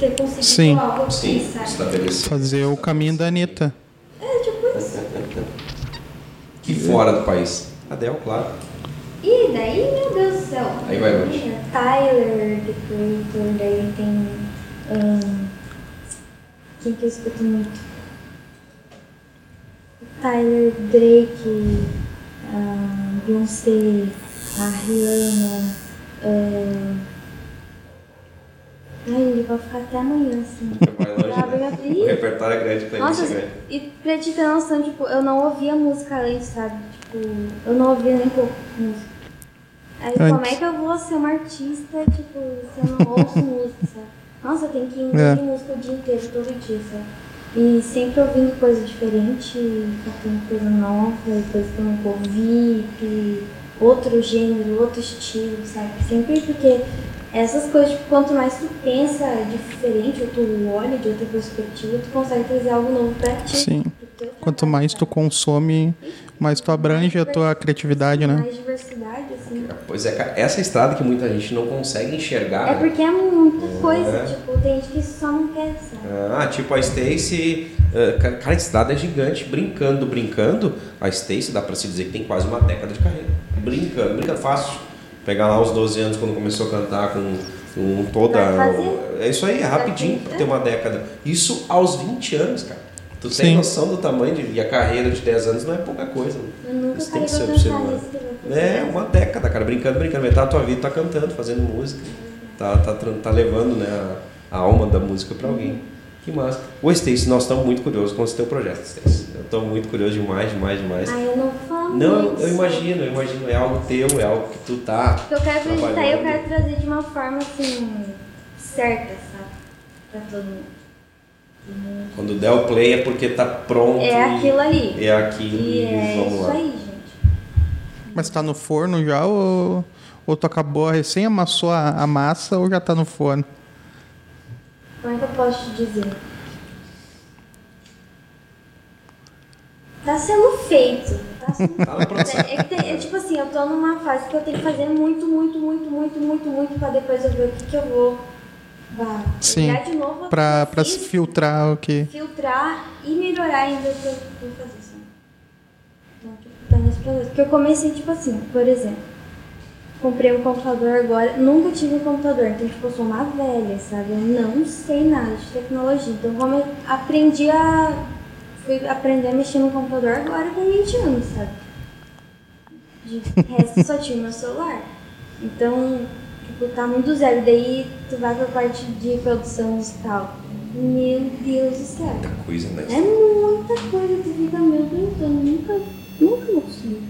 ter conseguido Sim. algo aqui, Sim, sabe? Fazer o caminho da Anitta. É, tipo isso. Que fora do país. Adel, claro. E daí, meu Deus do céu. Aí vai longe. Tyler, The Creator, daí tem. ahn, quem que eu escuto muito? Tyler, Drake, ahn, Beyoncé, a Rihanna. ahn, Ai, ele vai ficar até amanhã, assim. Vai longe, né? O repertório é grande, playlist nossa, é grande. e pra te ter noção, tipo, eu não ouvia música antes, sabe? Tipo, eu não ouvia nem pouco música. Aí como Antes. é que eu vou ser uma artista, tipo, se eu não ouço música, sabe? Nossa, eu tenho que ouvir É. música o dia inteiro, todo dia, sabe? E sempre ouvindo coisa diferente, catando coisa nova, coisa que eu nunca ouvi, e outro gênero, outro estilo, sabe? Sempre porque essas coisas, tipo, quanto mais tu pensa diferente, ou tu olha de outra perspectiva, tu consegue trazer algo novo pra ti. Sim. Quanto mais tu consome, mais tu abrange a tua criatividade, né? Mais diversidade, assim. Pois é, cara, essa estrada que muita gente não consegue enxergar. É né? porque é muita coisa, É. tipo, tem gente que só não quer, sabe? Ah, tipo a Stacy. ca- cara, a estrada é gigante. Brincando, brincando. A Stacy dá pra se dizer que tem quase uma década de carreira. Brincando, brincando fácil. Pegar lá os 12 anos quando começou a cantar com, com toda. É isso aí, é rapidinho pra ter uma década. Isso aos 20 anos, cara. Tu tem Sim. noção do tamanho de. E a carreira de 10 anos não é pouca coisa. né? Eu nunca Isso tem que ser observado. que vai É, uma década, cara, brincando, brincando. Metade da tua vida tá cantando, fazendo música. Tá, tá, tá levando né, a, a alma da música pra alguém. Que massa. Ô, Stacy, nós estamos muito curiosos com esse teu projeto, Stacy. Eu tô muito curioso demais, demais, demais. Ah, eu não Não, eu imagino, eu imagino. É algo teu, é algo que tu tá. Que eu quero acreditar e eu quero trazer de uma forma, assim, certa, sabe? Pra todo mundo. Quando der o play é porque tá pronto. É e- aquilo ali. É aquilo E e, é vamos isso lá. aí, gente. Mas tá no forno já ou, ou tu acabou, recém amassou a, a massa ou já tá no forno? Como é que eu posso te dizer? Tá sendo feito. É, que tem- é tipo assim, eu tô numa fase que eu tenho que fazer muito, muito, muito, muito, muito, muito pra depois eu ver o que, que eu vou bah, Sim, de novo. Pra, se filtrar o que. filtrar e melhorar ainda o que eu vou fazer? Então, tipo, tá nesse processo. Porque eu comecei, tipo assim, por exemplo, comprei um computador agora, nunca tive um computador, então, tipo, eu sou uma velha, sabe? Eu não sei nada de tecnologia. Então, como eu aprendi a. Fui aprender a mexer no computador agora com 20 anos, sabe? De resto, só tinha meu celular. Então, tipo, tá muito zero. Daí, tu vai pra parte de produção musical. Meu Deus do céu. Muita coisa, né? É muita coisa, tu fica, meu Deus, eu nunca, nunca conseguir.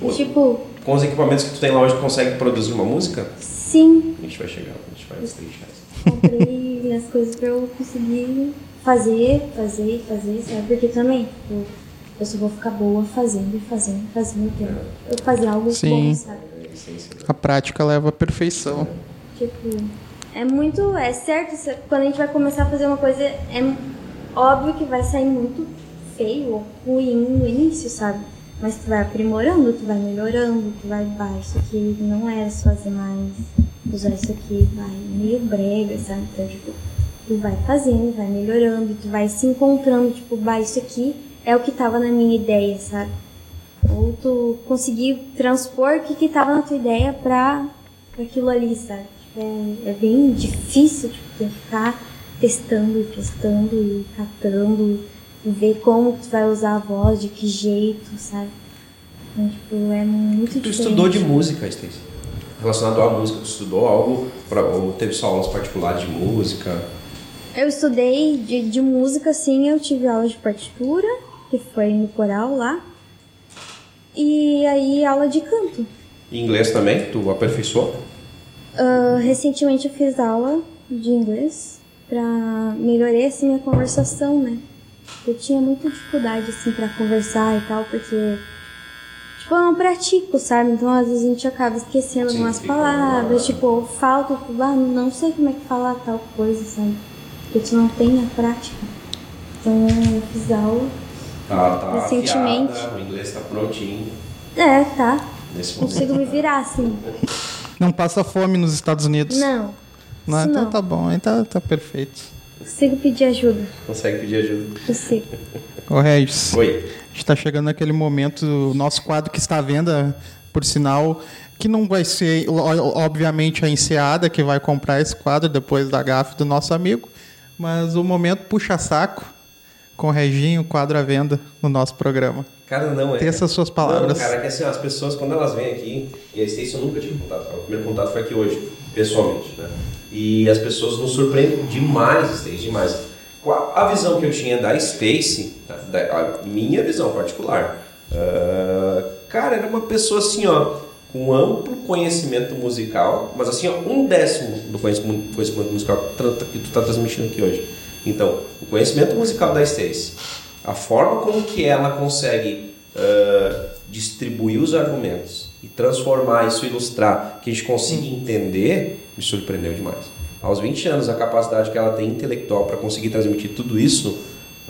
E, tipo, Com os equipamentos que tu tem lá hoje, tu consegue produzir uma música? sim, A gente vai chegar, a gente vai destrinchar isso. comprei as coisas pra eu conseguir fazer, fazer, fazer, sabe? Porque também, tipo, eu só vou ficar boa fazendo, fazendo, fazendo. Então, eu fazer algo Sim. bom, sabe? É a prática leva à perfeição. Tipo, é muito. É certo, quando a gente vai começar a fazer uma coisa, é óbvio que vai sair muito feio ou ruim no início, sabe? Mas tu vai aprimorando, tu vai melhorando, tu vai, vai, isso aqui não era só fazer mais, usar isso aqui, vai meio brega, sabe? Então, tipo, tu vai fazendo, vai melhorando, tu vai se encontrando, tipo, bah, isso aqui é o que tava na minha ideia, sabe? Ou tu conseguir transpor o que, que tava na tua ideia pra, pra aquilo ali, sabe? Tipo, é, é bem difícil, tipo, ter que ficar testando e testando e catando e ver como que tu vai usar a voz, de que jeito, sabe? Então, tipo, é muito Tu diferente. estudou de música, Stacy? Relacionado à música, tu estudou algo? Pra, ou teve só aulas particulares de música? Eu estudei de, de música, sim, eu tive aula de partitura, que foi no coral lá. E aí aula de canto. Inglês também? Tu aperfeiçoou? Ah, recentemente eu fiz aula de inglês pra melhorar assim minha conversação, né? eu tinha muita dificuldade, assim, pra conversar e tal, porque, tipo, eu não pratico, sabe? Então, às vezes a gente acaba esquecendo Sim, umas palavras, tipo, eu falto, tipo, ah, não sei como é que falar tal coisa, sabe? Porque tu não tem a prática. Então, eu fiz aula. Tá, tá Recentemente. afiada, o inglês tá prontinho É, tá. nesse momento. Consigo me virar, assim. Não passa fome nos Estados Unidos. Não. Não, então não. tá bom, então tá perfeito. Consigo pedir ajuda. Consegue pedir ajuda. Consigo. Ô Regis, Oi. a gente tá chegando naquele momento, o nosso quadro que está à venda, por sinal, que não vai ser, obviamente, a enseada que vai comprar esse quadro depois da gafe do nosso amigo, mas o momento puxa-saco com o Reginho, quadro à venda no nosso programa. Cara, não é. Teça as suas palavras. Não, cara, que assim, as pessoas, quando elas vêm aqui, e a Stacy eu nunca tive contato com ela, o primeiro contato foi aqui hoje, pessoalmente, né? E as pessoas nos surpreendem demais, Stacy, demais. Qual a visão que eu tinha da Stacy, da, a minha visão particular, ah, cara, era uma pessoa assim, ó, com amplo conhecimento musical, mas assim, ó, um décimo do conhecimento, musical que tu- que tu tá transmitindo aqui hoje. Então, o conhecimento musical da Stacy, a forma como que ela consegue ah, distribuir os argumentos e transformar isso, ilustrar, que a gente consiga entender, me surpreendeu demais. Aos 20 anos, a capacidade que ela tem intelectual para conseguir transmitir tudo isso,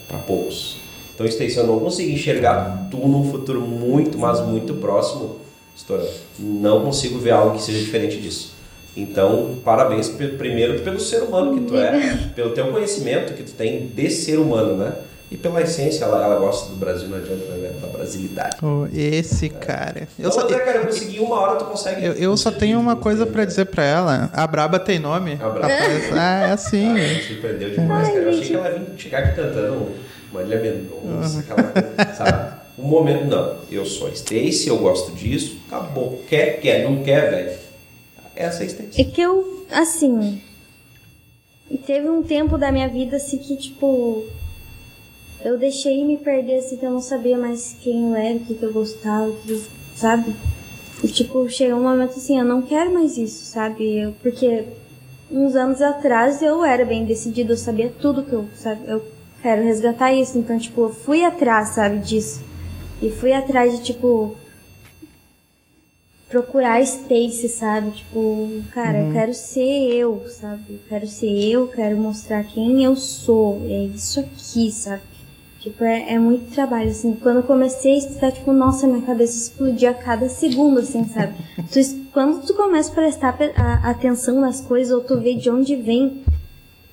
para poucos. Então, Stacy, eu não consegui enxergar tu num futuro muito, mas muito próximo, estourando. Não consigo ver algo que seja diferente disso. Então, parabéns primeiro pelo ser humano que tu é, pelo teu conhecimento que tu tem de ser humano, né? E pela essência, ela, ela gosta do Brasil, não adianta, né? Da brasilidade. Ô, esse cara. Eu Eu só, André, cara, eu consegui uma hora, tu consegue. eu, eu só tenho uma coisa pra dizer pra ela. A Braba tem nome. A Braba. Ah, é assim. Ah, me surpreendeu demais, Ai, cara. Eu achei gente. que ela ia chegar aqui cantando Marília Mendonça, aquela coisa, sabe? O momento, não. Eu sou Stacy, eu gosto disso, acabou. Quer, quer, não quer, velho. Essa é a Stacy. É que eu, assim. Teve um tempo da minha vida assim que, tipo. Eu deixei me perder assim que eu não sabia mais quem eu era, o que, que eu gostava, que eu- sabe? E tipo, chegou um momento assim, eu não quero mais isso, sabe? Eu, porque uns anos atrás eu era bem decidida, eu sabia tudo que eu, sabe? Eu quero resgatar isso, então, tipo, eu fui atrás, sabe, disso. E fui atrás de, tipo, procurar Stacy, sabe? Tipo, cara, eu quero ser eu, sabe? Eu quero ser eu, quero mostrar quem eu sou. É isso aqui, sabe? Tipo, é, é muito trabalho, assim. Quando eu comecei a estudar, tipo, nossa, minha cabeça explodia a cada segundo, assim, sabe? Tu quando tu começa a prestar pe- a- atenção nas coisas, ou tu vê de onde vem,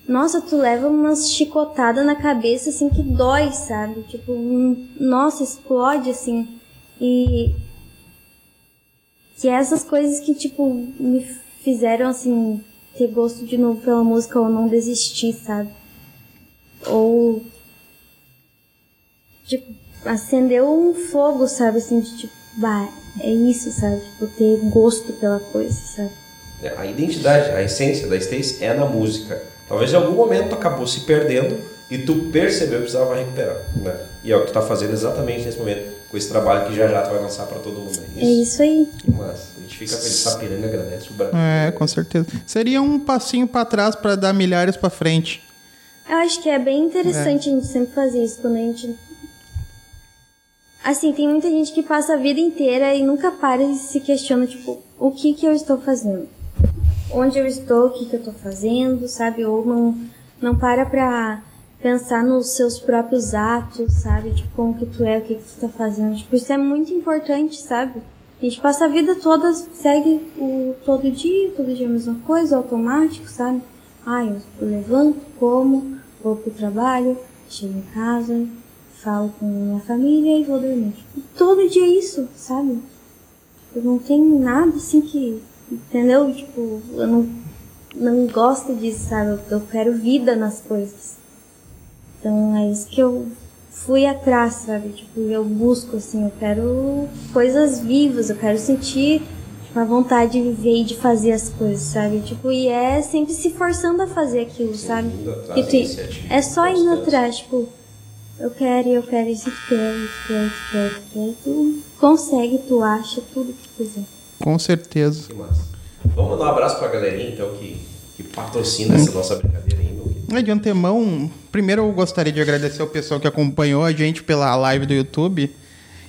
nossa, tu leva umas chicotadas na cabeça, assim, que dói, sabe? Tipo, hum, nossa, explode, assim. E, que é essas coisas que, tipo, me fizeram, assim, ter gosto de novo pela música ou não desistir, sabe? Ou, tipo, acendeu um fogo, sabe? Assim, de tipo, bah, é isso, sabe? Tipo, ter gosto pela coisa, sabe? É, A identidade, a essência da Stacy é na música. Talvez em algum momento tu acabou se perdendo e tu percebeu que precisava recuperar, né? E é o que tu tá fazendo exatamente nesse momento, com esse trabalho que já já tu vai lançar para todo mundo. É É isso aí. Mas a gente fica feliz, Sapiranga agradece o Brasil. É, com certeza. Seria um passinho pra trás pra dar milhares pra frente. Eu acho que é bem interessante a gente sempre fazer isso quando a gente. Assim, tem muita gente que passa a vida inteira e nunca para e se questiona, tipo, o que que eu estou fazendo? Onde eu estou, o que que eu estou fazendo, sabe? Ou não, não para pra pensar nos seus próprios atos, sabe? Tipo, como que tu é, o que que tu tá fazendo. Tipo, isso é muito importante, sabe? A gente passa a vida toda, segue o todo dia, todo dia a mesma coisa, automático, sabe? Ah, eu, levanto, como, vou pro trabalho, chego em casa, falo com minha família e vou dormir. Tipo, todo dia é isso, sabe? Eu não tenho nada assim que. Entendeu? Tipo, eu não, não gosto disso, sabe? Eu, quero vida nas coisas. Então é isso que eu fui atrás, sabe? Tipo, eu busco, assim, eu quero coisas vivas, eu quero sentir tipo, a vontade de viver e de fazer as coisas, sabe? Tipo, e é sempre se forçando a fazer aquilo, sabe? indo atrás Que tu- é só indo atrás, tipo, eu quero, eu quero isso, tu quer, isso, quer, isso, quer, isso, quer. Tu consegue, tu acha tudo que tu quiser. Com certeza. Que massa. Vamos mandar um abraço pra galerinha, então, que, que patrocina essa nossa brincadeira aí, meu querido. De antemão, primeiro eu gostaria de agradecer ao pessoal que acompanhou a gente pela live do YouTube.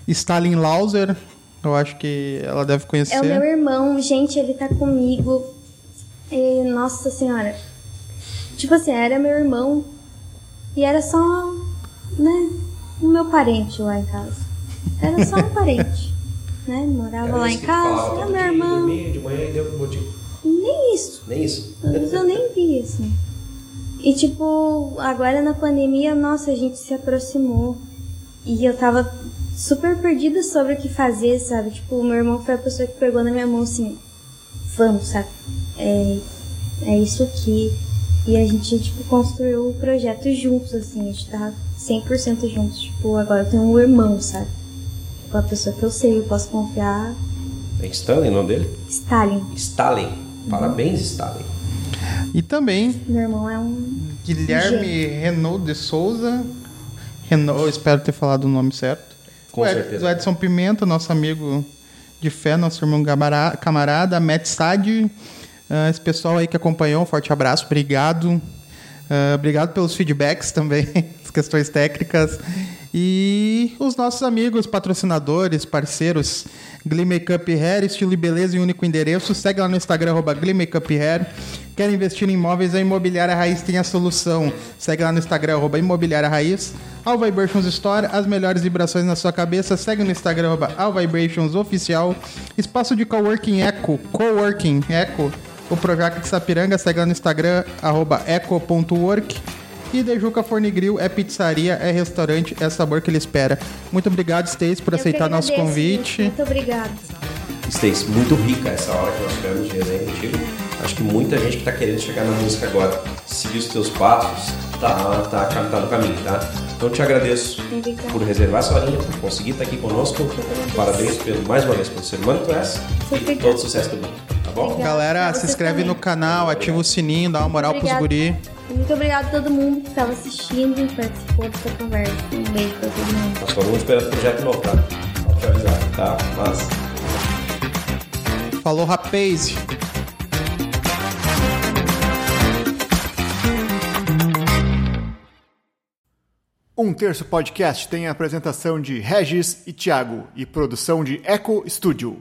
Stalin Lauser, eu acho que ela deve conhecer. É o meu irmão, gente, ele tá comigo. E, nossa senhora. Tipo assim, era meu irmão. E era só, né, o meu parente lá em casa. Era só um parente. né? Morava Era lá em casa, falava é todo meu irmão. dormia de manhã e deu pro motivo. Nem isso. Nem isso. Eu nem vi isso. E tipo, agora na pandemia, nossa, a gente se aproximou. E eu tava super perdida sobre o que fazer, sabe? Tipo, meu irmão foi a pessoa que pegou na minha mão assim, vamos, sabe? É, é isso aqui. E a gente, tipo, construiu o projeto juntos, assim, a gente tá 100% juntos. Tipo, agora eu tenho um irmão, sabe? Tipo, a pessoa que eu sei, eu posso confiar. É Stanley o nome dele? Stalin. Stalin. Parabéns, Stalin. E também Meu irmão é um. Guilherme Renault de Souza. Renault, espero ter falado o nome certo. Com o Ed- certeza. o Edson Pimenta, nosso amigo de fé, nosso irmão camarada, Matt Stadi, ah, esse pessoal aí que acompanhou, um forte abraço, obrigado. Ah, obrigado pelos feedbacks também, as questões técnicas. E os nossos amigos, patrocinadores, parceiros, Glee Makeup Hair, estilo e beleza e único endereço. Segue lá no Instagram, arroba Glee Makeup Hair. Quer investir em imóveis? A Imobiliária Raiz tem a solução. Segue lá no Instagram, arroba Imobiliária Raiz. All Vibrations Store, as melhores vibrações na sua cabeça. Segue no Instagram, arroba All Vibrations Oficial. Espaço de Coworking Eco, Coworking Eco. O Projac de Sapiranga, segue lá no Instagram, arroba eco.work. E Dejuca Fornigril é pizzaria, é restaurante, é sabor que ele espera. Muito obrigado, Stace, por Eu aceitar nosso agradeço, convite. Muito obrigada. Stacy, muito rica essa hora que nós tivemos de resenha contigo. Acho que muita gente que tá querendo chegar na música agora, seguir os teus passos, tá, tá, tá no caminho, tá? Então te agradeço Obrigada. por reservar essa horinha, por conseguir estar aqui conosco. Parabéns pelo, mais uma vez pelo ser humano que tu és e todo sucesso do mundo, tá bom? Obrigada. Galera, se inscreve também. no canal, ativa o sininho, dá uma moral pros Obrigada. guri. Muito obrigada a todo mundo que estava assistindo e participou dessa conversa. Um beijo pra todo mundo. Nós estamos esperando projeto novo, tá? Pra te avisar, tá? Mas Falou, rapaz. Um Terço Podcast tem a apresentação de Regis e Thiago e produção de Eco Studio.